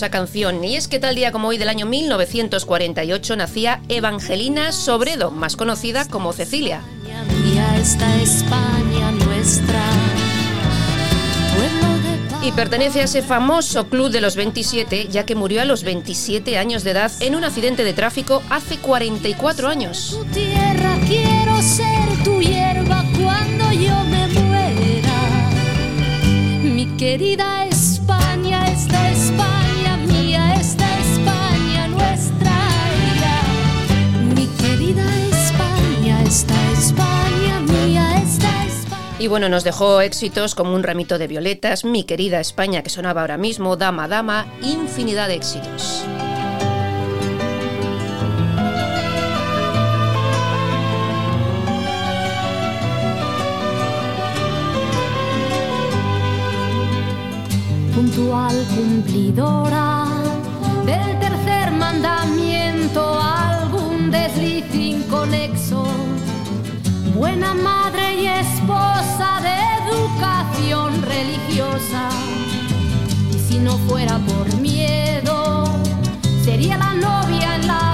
Canción. Y es que tal día como hoy del año 1948 nacía Evangelina Sobredo, más conocida como Cecilia. Y pertenece a ese famoso club de los 27, ya que murió a los 27 años de edad en un accidente de tráfico hace 44 años.
querida
Y bueno, nos dejó éxitos como un ramito de violetas, mi querida España que sonaba ahora mismo, Dama Dama, infinidad de éxitos.
puntual cumplidora del tercer mandamiento, algún desliz inconexo, buena madre esposa de educación religiosa. Y si no fuera por miedo, sería la novia en la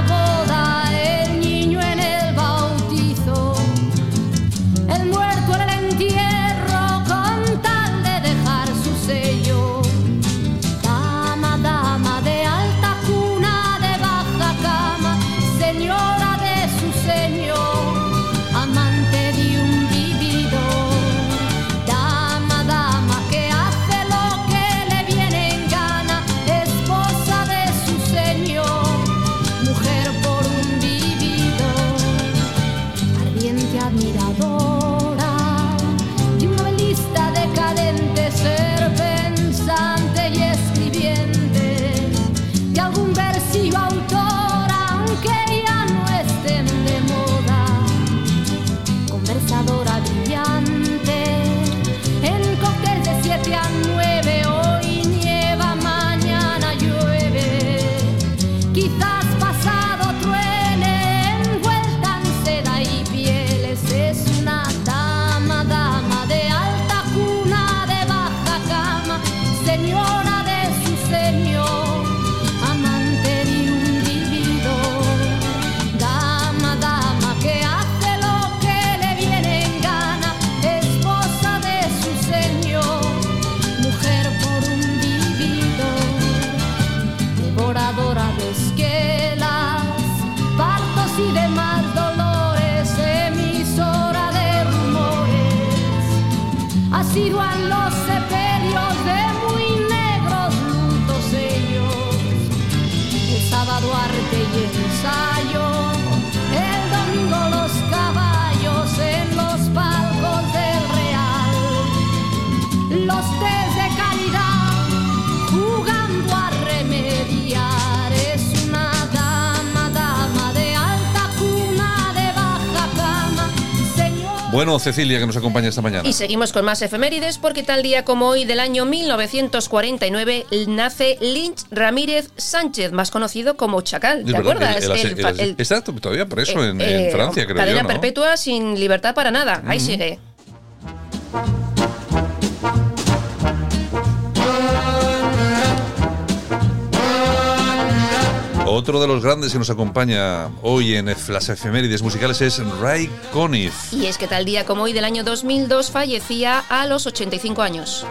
Bueno, Cecilia, que nos acompaña esta mañana.
Y seguimos con más efemérides porque tal día como hoy del año 1949 nace Lynch Ramírez Sánchez, más conocido como Chacal. ¿Te acuerdas?
Exacto, todavía preso en, en
eh,
Francia, creo
Cadena perpetua sin libertad para nada. Ahí sigue.
Otro de los grandes que nos acompaña hoy en las efemérides musicales es Ray Conniff.
Y es que tal día como hoy del año 2002 fallecía a los 85 años.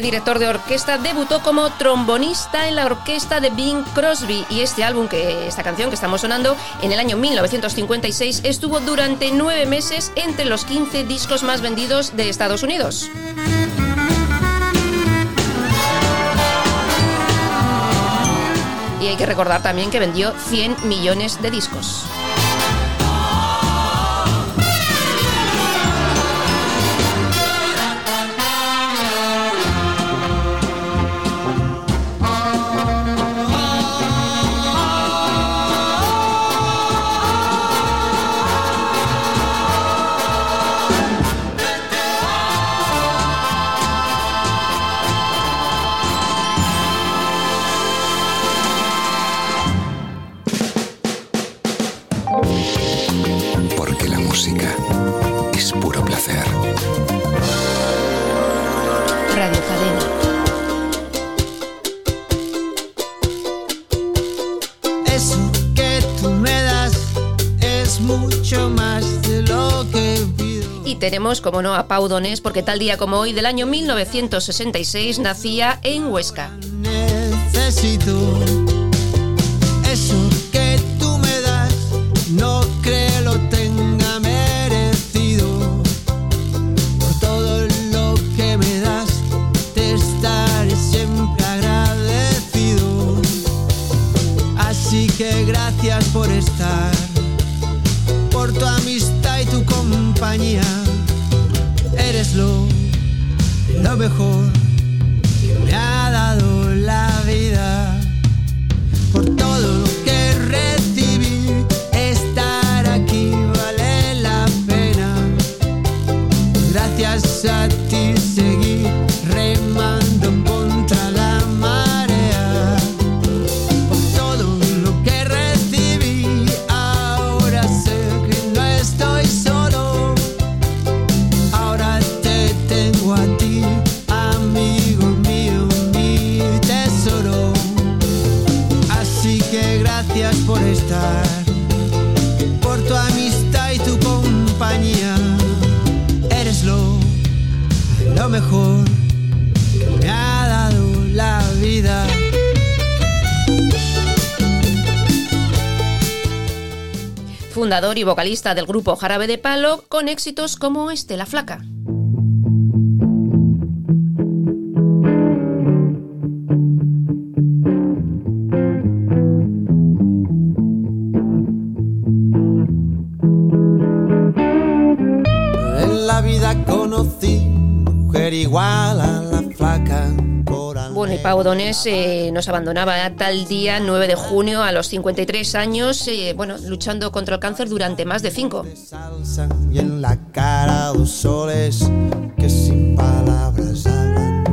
Director de orquesta debutó como trombonista en la orquesta de Bing Crosby y este álbum, que esta canción que estamos sonando, en el año 1956 estuvo durante nueve meses entre los 15 discos más vendidos de Estados Unidos. Y hay que recordar también que vendió 100 millones de discos.
Puro placer.
Radio Cadena.
Eso que tú me das es mucho más de lo que pido.
Y tenemos, como no, a Pau Donés, porque tal día como hoy del año 1966 nacía en Huesca.
Necesito mejor
Y vocalista del grupo Jarabe de Palo, con éxitos como este, La Flaca. Bueno, y Pau Donés eh, nos abandonaba tal día 9 de junio a los 53 años, eh, bueno, luchando contra el cáncer durante más de 5.
salsa y en la cara dos soles que sin palabras hablan.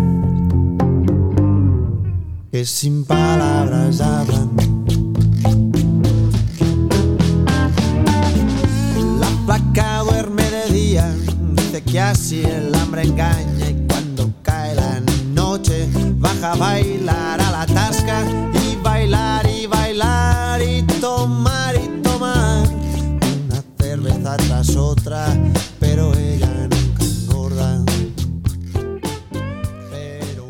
Que sin palabras hablan. La placa duerme de día, dice que así el hambre engaña baja a bailar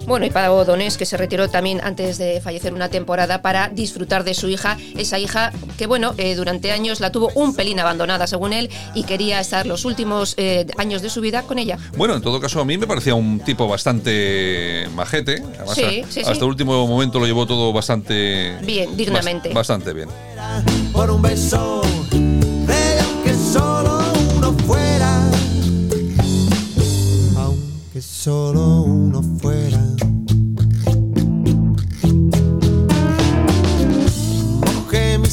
Bueno, y Pau Donés, que se retiró también antes de fallecer una temporada para disfrutar de su hija, esa hija que, bueno, eh, durante años la tuvo un pelín abandonada, según él, y quería estar los últimos eh, años de su vida con ella.
Bueno, en todo caso, a mí me parecía un tipo bastante majete. Además,
Sí,
a-
sí,
hasta
sí.
el último momento lo llevó todo bastante.
Bien, dignamente.
bas- bastante bien.
por un beso de ella, aunque solo uno fuera, aunque solo uno fuera.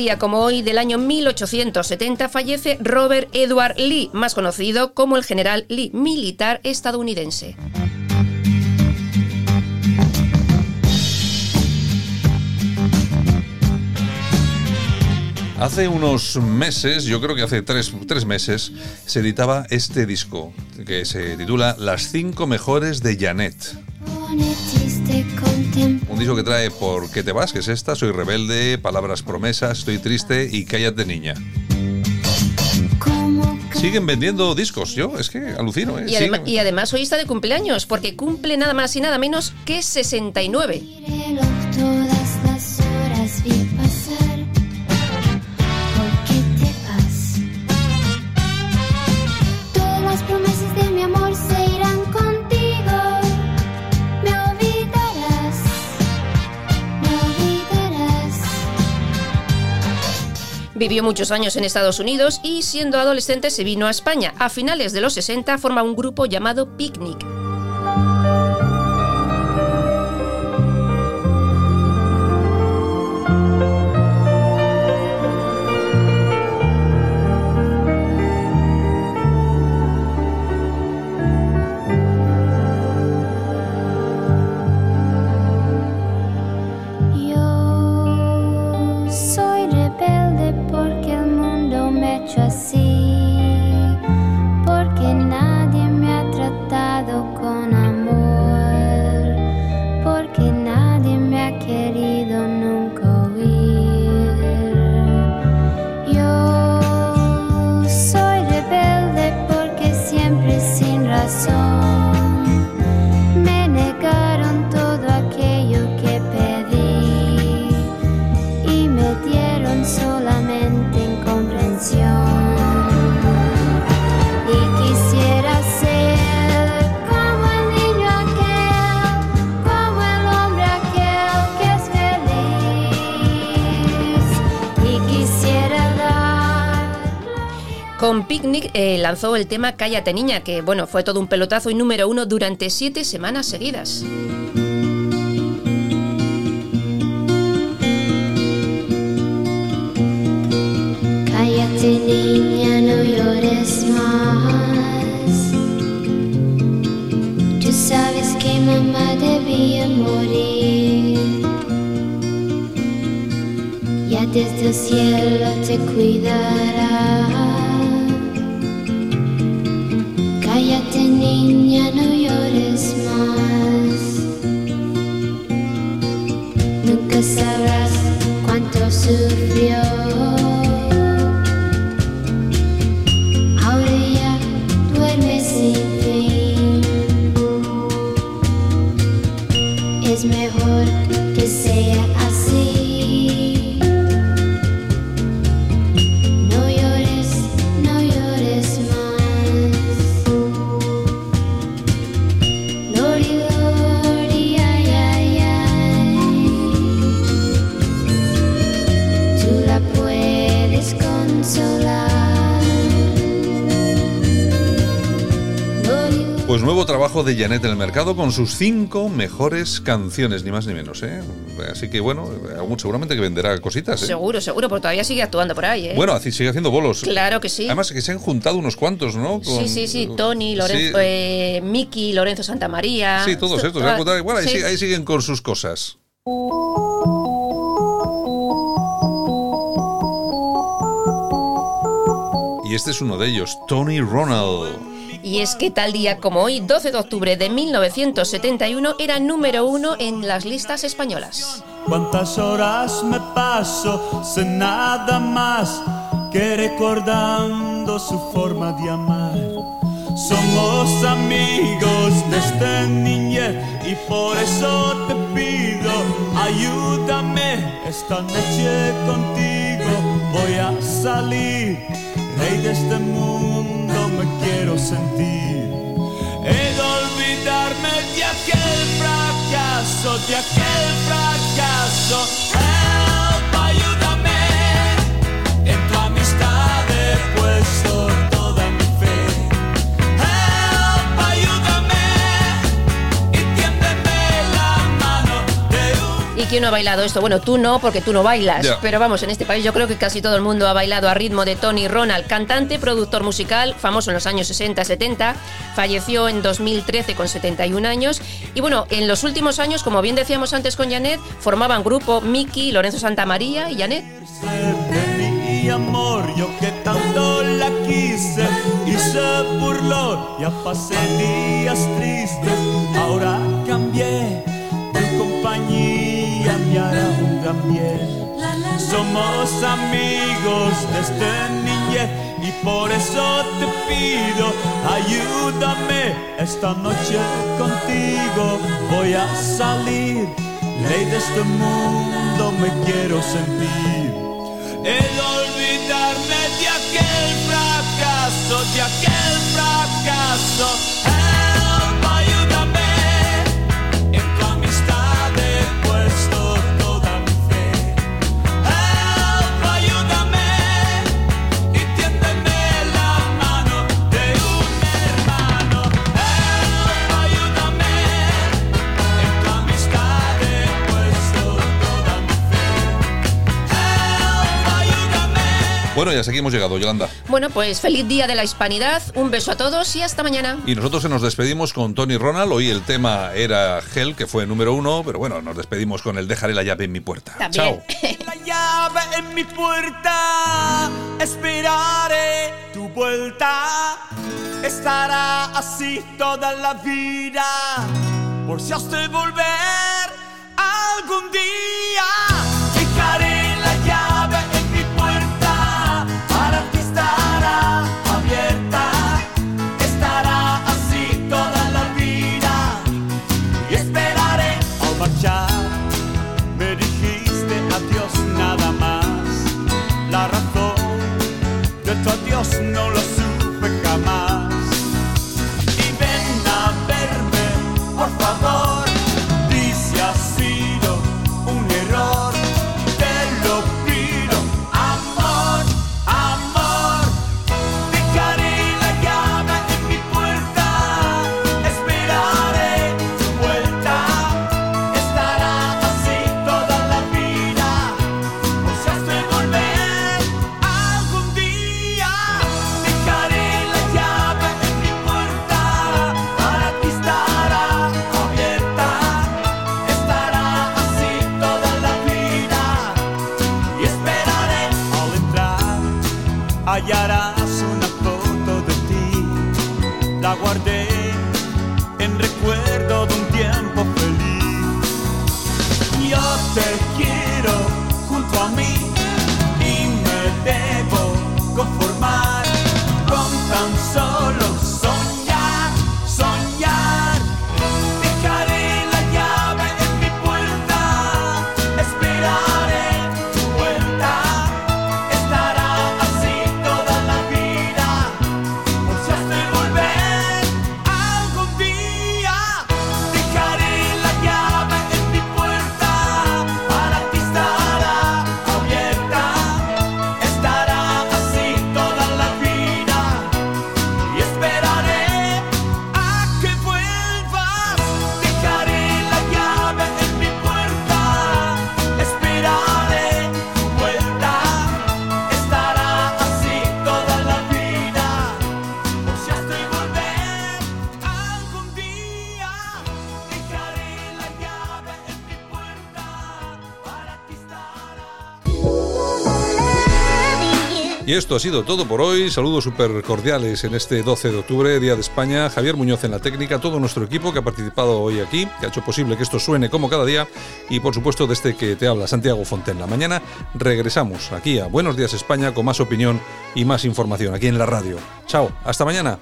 día como hoy del año 1870 fallece Robert Edward Lee, más conocido como el general Lee, militar estadounidense.
Hace unos meses, yo creo que hace tres, tres meses, se editaba este disco que se titula Las cinco mejores de Janet. Un disco que trae ¿Por qué te vas? que es esta, Soy rebelde, Palabras promesas, Estoy triste y Cállate niña. Siguen vendiendo discos, yo es que alucino, ¿eh?
Y, y además hoy está de cumpleaños, porque cumple nada más y nada menos que 69. Vivió muchos años en Estados Unidos y siendo adolescente se vino a España. A finales de los 60 forma un grupo llamado Picnic. Lanzó el tema Cállate Niña, que bueno, fue todo un pelotazo y número uno durante siete semanas seguidas.
Cállate niña, no llores más. Tú sabes que mamá debía morir. Ya desde el cielo te cuidará.
Janet en el mercado con sus cinco mejores canciones, ni más ni menos, ¿eh? Así que bueno, seguramente que venderá cositas, ¿eh?
Seguro, seguro, porque todavía sigue actuando por ahí, ¿eh?
Bueno, así sigue haciendo bolos.
Claro que sí.
Además que se han juntado unos cuantos, ¿no? Con-
Sí, sí, sí, Tony, Lorenzo,
Sí.
eh, Miki, Lorenzo Santamaría.
Sí, todos
To-
estos. Bueno, ahí,
sí.
ahí siguen con sus cosas. Este es uno de ellos, Tony Ronald.
Y es que tal día como hoy, 12 de octubre de 1971, era número uno en las listas españolas.
Cuántas horas me paso sin nada más que recordando su forma de amar. Somos amigos desde niñez y por eso te pido, ayúdame esta noche contigo. Voy a salir, rey de este mundo me quiero sentir. He olvidarme de aquel fracaso, de aquel fracaso.
Quién no ha bailado esto? Bueno, tú no, porque tú no bailas. Pero vamos, en este país yo creo que casi todo el mundo ha bailado a ritmo de Tony Ronald, cantante, productor musical, famoso en los años 60-70. Falleció en 2013 con 71 años. Y bueno, en los últimos años, como bien decíamos antes con Janet, formaban grupo Miki, Lorenzo Santamaría y Janet.
mi amor, yo que tanto la quise y se burló, ya pasé días tristes, ahora cambié, Somos amigos desde niñez y por eso te pido, ayúdame esta noche contigo, voy a salir, rey de este mundo me quiero sentir. De olvidarme de aquel fracaso, de aquel fracaso.
Bueno, ya hasta aquí hemos llegado, Yolanda.
Bueno, pues feliz día de la hispanidad, un beso a todos y hasta mañana.
Y nosotros se nos despedimos con Tony Ronald. Hoy el tema era Hell, que fue número uno, pero bueno, nos despedimos con el Dejaré la llave en mi puerta.
También.
Chao.
La llave en mi puerta, esperaré tu vuelta. Estará así toda la vida, por si has de volver algún día. Dejaré la llave estará
esto ha sido todo por hoy. Saludos súper cordiales en este 12 de octubre, Día de España. Javier Muñoz en la técnica, todo nuestro equipo que ha participado hoy aquí, que ha hecho posible que esto suene como cada día. Y por supuesto, desde que te habla Santiago Fontenla. Mañana regresamos aquí a Buenos Días España con más opinión y más información aquí en la radio. Chao, hasta mañana.